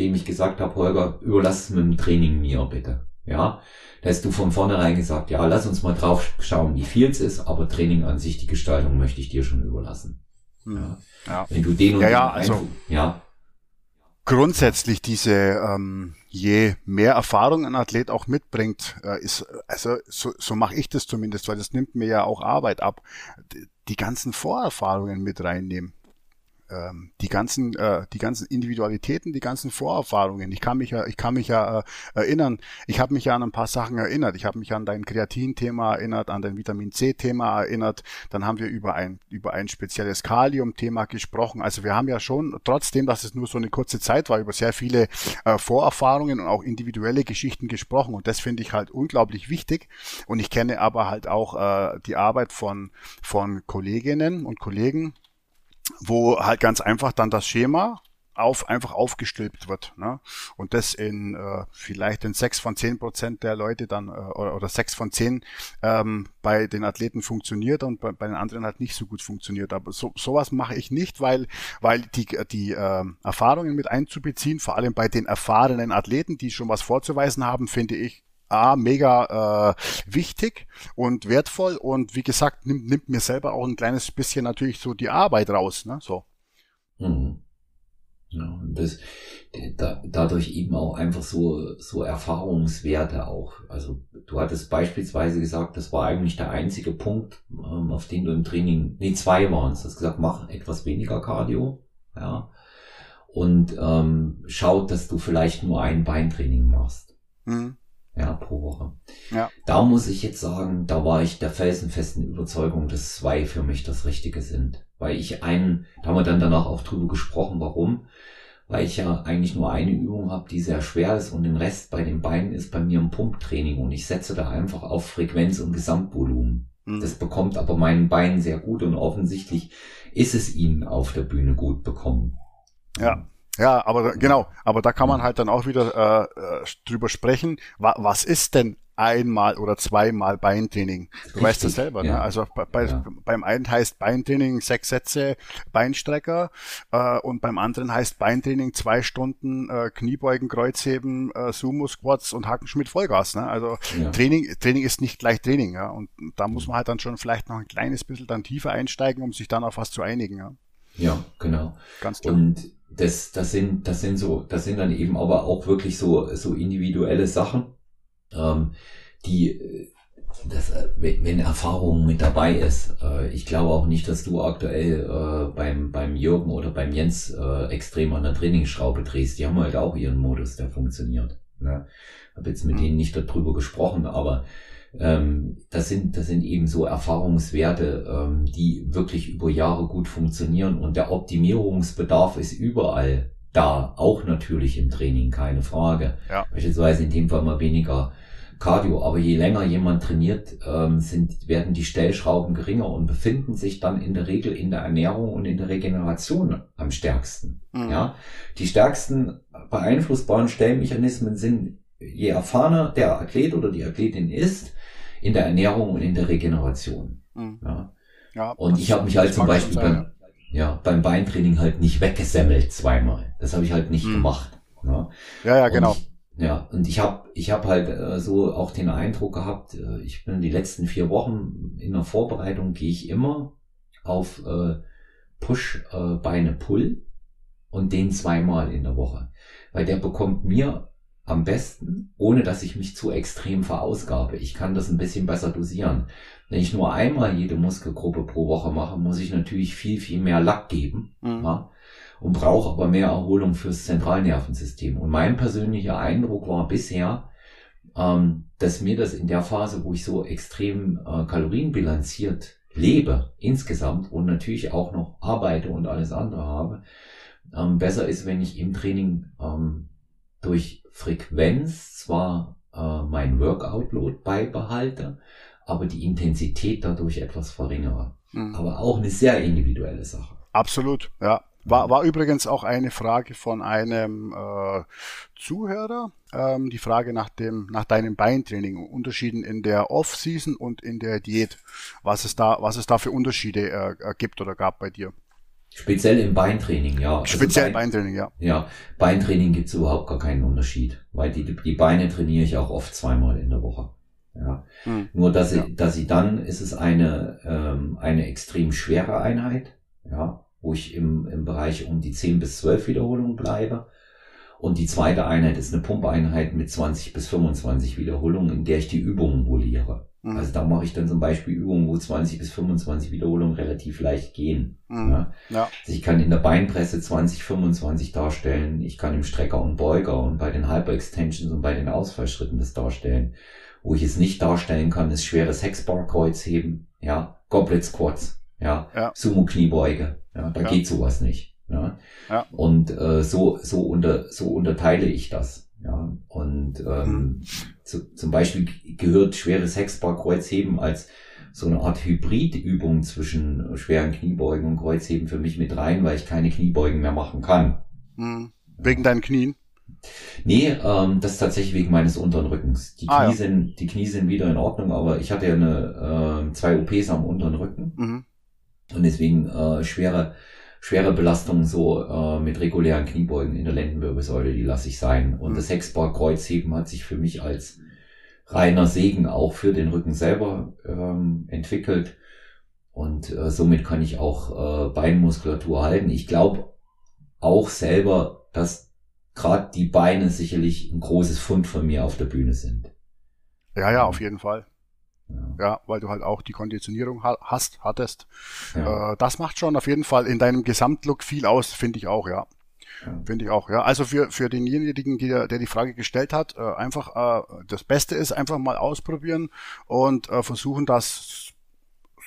Dem ich gesagt habe, Holger, überlass es mit dem Training mir bitte. Ja, da hast du von vornherein gesagt, ja, lass uns mal drauf schauen, wie viel es ist, aber Training an sich, die Gestaltung möchte ich dir schon überlassen. Hm. Ja. ja. Wenn du den und ja, den ja, also, ja. Grundsätzlich diese, ähm, je mehr Erfahrung ein Athlet auch mitbringt, äh, ist, also so, so mache ich das zumindest, weil das nimmt mir ja auch Arbeit ab, die ganzen Vorerfahrungen mit reinnehmen ähm, die ganzen, äh, die ganzen Individualitäten, die ganzen Vorerfahrungen. Ich kann mich ja, ich kann mich ja äh, erinnern. Ich habe mich ja an ein paar Sachen erinnert. Ich habe mich an dein Kreatin-Thema erinnert, an dein Vitamin C-Thema erinnert. Dann haben wir über ein über ein spezielles Kalium-Thema gesprochen. Also wir haben ja schon, trotzdem, dass es nur so eine kurze Zeit war, über sehr viele äh, Vorerfahrungen und auch individuelle Geschichten gesprochen. Und das finde ich halt unglaublich wichtig. Und ich kenne aber halt auch äh, die Arbeit von von Kolleginnen und Kollegen wo halt ganz einfach dann das Schema auf, einfach aufgestülpt wird. Ne? Und das in äh, vielleicht in sechs von zehn Prozent der Leute dann äh, oder, oder sechs von zehn ähm, bei den Athleten funktioniert und bei, bei den anderen halt nicht so gut funktioniert. Aber so, sowas mache ich nicht, weil, weil die, die äh, Erfahrungen mit einzubeziehen, vor allem bei den erfahrenen Athleten, die schon was vorzuweisen haben, finde ich A, mega äh, wichtig und wertvoll und wie gesagt, nimmt, nimmt mir selber auch ein kleines bisschen natürlich so die Arbeit raus, ne? So. Mhm. Ja, und das, da, dadurch eben auch einfach so, so Erfahrungswerte auch. Also du hattest beispielsweise gesagt, das war eigentlich der einzige Punkt, ähm, auf den du im Training, nee, zwei waren es. Du hast gesagt, mach etwas weniger Cardio, ja. Und ähm, schau, dass du vielleicht nur ein Beintraining machst. Mhm ja, pro Woche. Ja. Da muss ich jetzt sagen, da war ich der felsenfesten Überzeugung, dass zwei für mich das Richtige sind. Weil ich einen, da haben wir dann danach auch drüber gesprochen, warum. Weil ich ja eigentlich nur eine Übung habe, die sehr schwer ist und den Rest bei den Beinen ist bei mir ein Pumptraining und ich setze da einfach auf Frequenz und Gesamtvolumen. Mhm. Das bekommt aber meinen Beinen sehr gut und offensichtlich ist es ihnen auf der Bühne gut bekommen. Ja. Ja, aber genau, aber da kann man halt dann auch wieder äh, äh drüber sprechen, wa was ist denn einmal oder zweimal Beintraining. Du Richtig, weißt das selber, ne? ja. ne? Also bei, bei, ja. beim einen heißt Beintraining sechs Sätze Beinstrecker äh, und beim anderen heißt Beintraining zwei Stunden äh, Kniebeugen, Kreuzheben, äh, Sumo Squats und Hackenschmidt Vollgas. Ne? Also ja. Training, Training ist nicht gleich Training, ja. Und da muss man halt dann schon vielleicht noch ein kleines bisschen dann tiefer einsteigen, um sich dann auf was zu einigen, ja. Ja, genau. Ganz klar. Und das, das sind, das sind so, das sind dann eben aber auch wirklich so, so individuelle Sachen, ähm, die, das, wenn, wenn Erfahrung mit dabei ist. Äh, ich glaube auch nicht, dass du aktuell äh, beim, beim Jürgen oder beim Jens äh, extrem an der Trainingsschraube drehst. Die haben halt auch ihren Modus, der funktioniert. Ne? Habe jetzt mit mhm. denen nicht darüber gesprochen, aber ähm, das sind, das sind eben so Erfahrungswerte, ähm, die wirklich über Jahre gut funktionieren und der Optimierungsbedarf ist überall da, auch natürlich im Training, keine Frage. Ja. Beispielsweise in dem Fall mal weniger Cardio, aber je länger jemand trainiert, ähm, sind, werden die Stellschrauben geringer und befinden sich dann in der Regel in der Ernährung und in der Regeneration am stärksten. Mhm. Ja, die stärksten beeinflussbaren Stellmechanismen sind, je erfahrener der Athlet oder die Athletin ist, in der Ernährung und in der Regeneration. Mhm. Ja. Ja, und ich habe mich halt zum Beispiel beim, ja, beim Beintraining halt nicht weggesemmelt zweimal. Das habe ich halt nicht hm. gemacht. Ja, ja, ja genau. Ich, ja, und ich habe ich hab halt äh, so auch den Eindruck gehabt, äh, ich bin die letzten vier Wochen in der Vorbereitung, gehe ich immer auf äh, Push äh, Beine Pull und den zweimal in der Woche. Weil der bekommt mir am besten, ohne dass ich mich zu extrem verausgabe. Ich kann das ein bisschen besser dosieren. Wenn ich nur einmal jede Muskelgruppe pro Woche mache, muss ich natürlich viel, viel mehr Lack geben mhm. ja, und brauche aber mehr Erholung fürs Zentralnervensystem. Und mein persönlicher Eindruck war bisher, ähm, dass mir das in der Phase, wo ich so extrem äh, kalorienbilanziert lebe, insgesamt und natürlich auch noch arbeite und alles andere habe, ähm, besser ist, wenn ich im Training ähm, durch Frequenz zwar äh, mein Workout-Load beibehalte, aber die Intensität dadurch etwas verringere. Mhm. Aber auch eine sehr individuelle Sache. Absolut, ja. War, war übrigens auch eine Frage von einem äh, Zuhörer. Ähm, die Frage nach dem, nach deinem Beintraining, Unterschieden in der Off-Season und in der Diät. Was es da, was es da für Unterschiede äh, gibt oder gab bei dir? Speziell im Beintraining, ja. Also Speziell also Bein, Beintraining, ja. Ja, Beintraining gibt es überhaupt gar keinen Unterschied, weil die, die Beine trainiere ich auch oft zweimal in der Woche. Ja. Hm. Nur dass ja. sie, dass sie dann ist es eine ähm, eine extrem schwere Einheit, ja, wo ich im, im Bereich um die 10 bis 12 Wiederholungen bleibe. Und die zweite Einheit ist eine Pumpeinheit mit 20 bis 25 Wiederholungen, in der ich die Übungen voliere. Mhm. Also da mache ich dann zum Beispiel Übungen, wo 20 bis 25 Wiederholungen relativ leicht gehen. Mhm. Ja. ja. Also ich kann in der Beinpresse 20, 25 darstellen. Ich kann im Strecker und Beuger und bei den Hyper-Extensions und bei den Ausfallschritten das darstellen. Wo ich es nicht darstellen kann, ist schweres Hexbar-Kreuzheben, ja, Goblet Squats, ja, ja. Sumo-Kniebeuge, ja, da ja. geht sowas nicht. Ja. ja. Und äh, so, so, unter, so unterteile ich das. Ja, und ähm, zu, zum Beispiel gehört schweres Hexbar-Kreuzheben als so eine Art Hybridübung zwischen schweren Kniebeugen und Kreuzheben für mich mit rein, weil ich keine Kniebeugen mehr machen kann. Mhm. Wegen deinen Knien? Nee, ähm, das ist tatsächlich wegen meines unteren Rückens. Die Knie, ah, ja. sind, die Knie sind wieder in Ordnung, aber ich hatte ja eine, äh, zwei OPs am unteren Rücken. Mhm. Und deswegen äh, schwere schwere Belastungen so äh, mit regulären Kniebeugen in der Lendenwirbelsäule, die lasse ich sein. Und mhm. das Hexbar-Kreuzheben hat sich für mich als reiner Segen auch für den Rücken selber ähm, entwickelt. Und äh, somit kann ich auch äh, Beinmuskulatur halten. Ich glaube auch selber, dass gerade die Beine sicherlich ein großes Fund von mir auf der Bühne sind. Ja, ja, auf jeden Fall. Ja. weil du halt auch die Konditionierung hast, hattest. Ja. Äh, das macht schon auf jeden Fall in deinem Gesamtlook viel aus, finde ich auch, ja. ja. Finde ich auch, ja. Also für, für denjenigen, der, der die Frage gestellt hat, äh, einfach äh, das Beste ist, einfach mal ausprobieren und äh, versuchen, das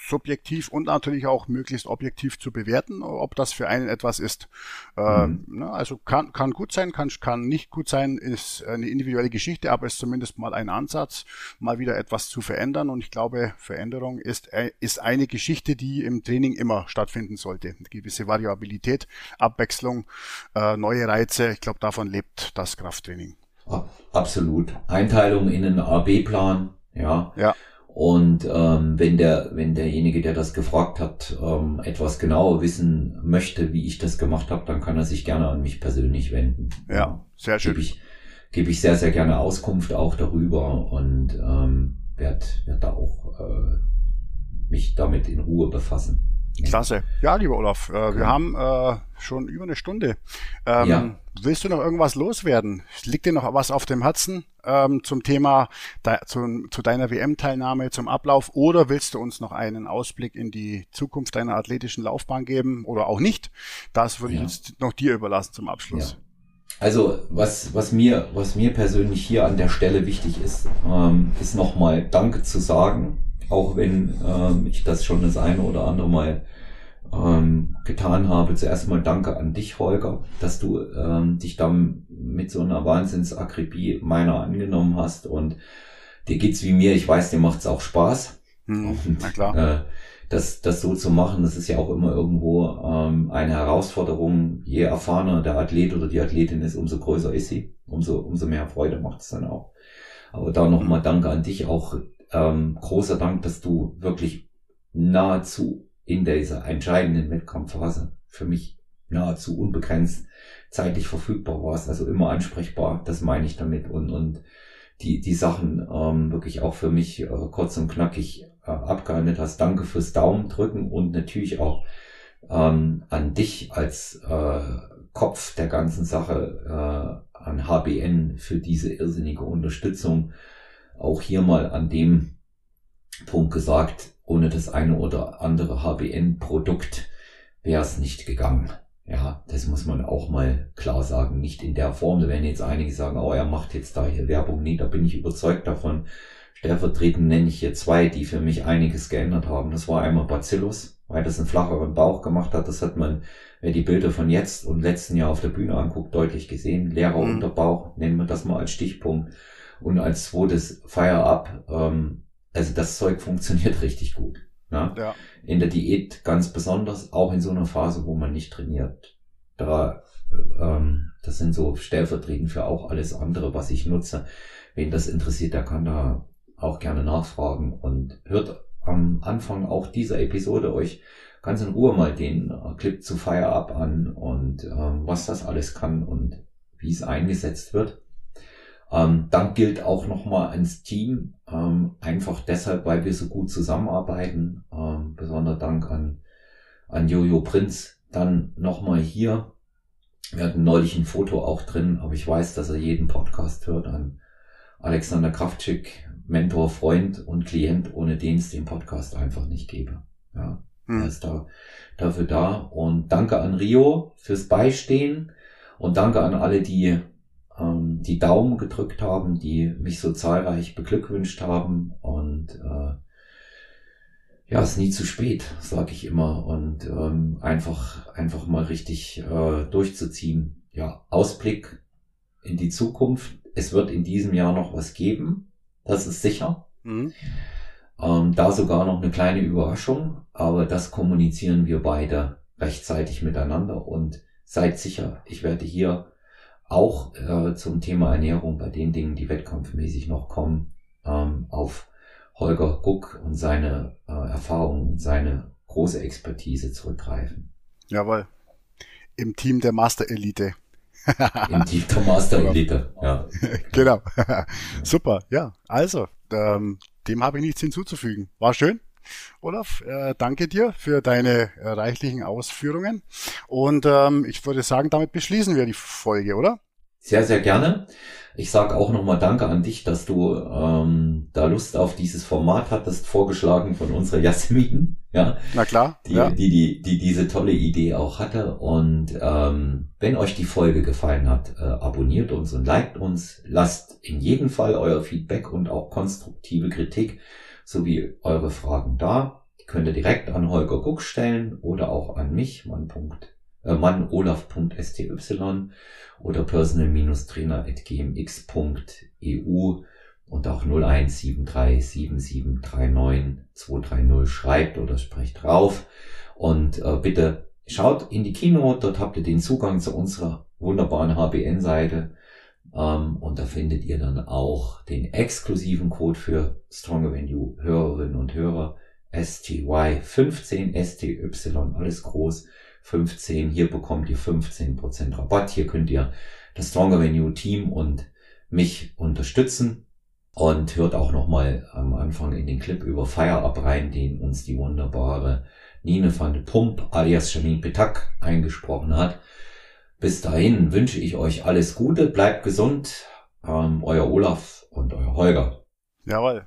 subjektiv und natürlich auch möglichst objektiv zu bewerten, ob das für einen etwas ist. Äh, mhm. ne, also kann, kann gut sein, kann, kann nicht gut sein, ist eine individuelle Geschichte, aber ist zumindest mal ein Ansatz, mal wieder etwas zu verändern. Und ich glaube, Veränderung ist, äh, ist eine Geschichte, die im Training immer stattfinden sollte. Eine gewisse Variabilität, Abwechslung, äh, neue Reize. Ich glaube, davon lebt das Krafttraining. Absolut. Einteilung in einen AB-Plan, ja. Ja. Und ähm, wenn der, wenn derjenige, der das gefragt hat, ähm, etwas genauer wissen möchte, wie ich das gemacht habe, dann kann er sich gerne an mich persönlich wenden. Ja, sehr schön. Gebe ich, gebe ich sehr, sehr gerne Auskunft auch darüber und ähm, werde werd da auch äh, mich damit in Ruhe befassen. Klasse. Ja, lieber Olaf, äh, wir haben äh, schon über eine Stunde. Ähm, ja. Willst du noch irgendwas loswerden? Liegt dir noch was auf dem Herzen ähm, zum Thema, de, zu, zu deiner WM-Teilnahme, zum Ablauf? Oder willst du uns noch einen Ausblick in die Zukunft deiner athletischen Laufbahn geben oder auch nicht? Das würde ja. ich jetzt noch dir überlassen zum Abschluss. Ja. Also was, was, mir, was mir persönlich hier an der Stelle wichtig ist, ähm, ist nochmal Danke zu sagen auch wenn ähm, ich das schon das eine oder andere Mal ähm, getan habe. Zuerst mal danke an dich, Holger, dass du ähm, dich dann mit so einer Wahnsinnsakribie meiner angenommen hast und dir geht's wie mir. Ich weiß, dir macht's auch Spaß. Hm, und, na klar. Äh, das, das so zu machen, das ist ja auch immer irgendwo ähm, eine Herausforderung. Je erfahrener der Athlet oder die Athletin ist, umso größer ist sie, umso, umso mehr Freude macht es dann auch. Aber da nochmal Danke an dich, auch ähm, großer Dank, dass du wirklich nahezu in dieser entscheidenden Wettkampfphase für mich nahezu unbegrenzt zeitlich verfügbar warst, also immer ansprechbar, das meine ich damit und, und die, die Sachen ähm, wirklich auch für mich äh, kurz und knackig äh, abgehandelt hast. Danke fürs Daumen drücken und natürlich auch ähm, an dich als äh, Kopf der ganzen Sache, äh, an HBN für diese irrsinnige Unterstützung. Auch hier mal an dem Punkt gesagt, ohne das eine oder andere HBN-Produkt wäre es nicht gegangen. Ja, das muss man auch mal klar sagen. Nicht in der Form. Da werden jetzt einige sagen, oh, er macht jetzt da hier Werbung. Nee, da bin ich überzeugt davon. Stellvertretend nenne ich hier zwei, die für mich einiges geändert haben. Das war einmal Bacillus, weil das einen flacheren Bauch gemacht hat. Das hat man, wer die Bilder von jetzt und letzten Jahr auf der Bühne anguckt, deutlich gesehen. Leerer mhm. Unterbauch, nennen wir das mal als Stichpunkt. Und als zweites Fire Up, ähm, also das Zeug funktioniert richtig gut. Ne? Ja. In der Diät ganz besonders, auch in so einer Phase, wo man nicht trainiert. Da, ähm, das sind so stellvertretend für auch alles andere, was ich nutze. Wen das interessiert, der kann da auch gerne nachfragen und hört am Anfang auch dieser Episode euch ganz in Ruhe mal den äh, Clip zu Fire Up an und ähm, was das alles kann und wie es eingesetzt wird. Ähm, Dank gilt auch nochmal ans Team, ähm, einfach deshalb, weil wir so gut zusammenarbeiten. Ähm, besonderer Dank an, an Jojo Prinz. Dann nochmal hier. Wir hatten neulich ein Foto auch drin, aber ich weiß, dass er jeden Podcast hört an Alexander Kraftschick, Mentor, Freund und Klient, ohne den es den Podcast einfach nicht gäbe. Ja, hm. er ist da, dafür da. Und danke an Rio fürs Beistehen und danke an alle, die ähm, die Daumen gedrückt haben, die mich so zahlreich beglückwünscht haben und äh, ja, ist nie zu spät, sage ich immer und ähm, einfach einfach mal richtig äh, durchzuziehen. Ja, Ausblick in die Zukunft. Es wird in diesem Jahr noch was geben, das ist sicher. Mhm. Ähm, da sogar noch eine kleine Überraschung, aber das kommunizieren wir beide rechtzeitig miteinander und seid sicher, ich werde hier auch äh, zum Thema Ernährung bei den Dingen, die wettkampfmäßig noch kommen, ähm, auf Holger Guck und seine äh, Erfahrungen und seine große Expertise zurückgreifen. Jawohl. Im Team der Master Elite. Im Team der Master Elite, ja. genau. Super, ja. Also, ähm, dem habe ich nichts hinzuzufügen. War schön. Olaf, äh, danke dir für deine äh, reichlichen Ausführungen. Und ähm, ich würde sagen, damit beschließen wir die Folge, oder? Sehr, sehr gerne. Ich sage auch nochmal Danke an dich, dass du ähm, da Lust auf dieses Format hattest, vorgeschlagen von unserer Jasmin. Ja, Na klar. Die, ja. die, die, die diese tolle Idee auch hatte. Und ähm, wenn euch die Folge gefallen hat, äh, abonniert uns und liked uns. Lasst in jedem Fall euer Feedback und auch konstruktive Kritik sowie eure Fragen da. Die könnt ihr direkt an Holger Guck stellen oder auch an mich, mann. Äh, mannolaf.sty oder personal-trainer.gmx.eu und auch 01737739230 schreibt oder sprecht drauf. Und äh, bitte schaut in die Kino, dort habt ihr den Zugang zu unserer wunderbaren HBN-Seite und da findet ihr dann auch den exklusiven Code für Stronger Than You Hörerinnen und Hörer STY 15 STY, alles groß 15. Hier bekommt ihr 15% Rabatt. Hier könnt ihr das Stronger You Team und mich unterstützen. Und hört auch nochmal am Anfang in den Clip über Fire Up rein, den uns die wunderbare Nine van de Pump alias Janine Petak eingesprochen hat. Bis dahin wünsche ich euch alles Gute, bleibt gesund. Ähm, euer Olaf und euer Holger. Jawohl.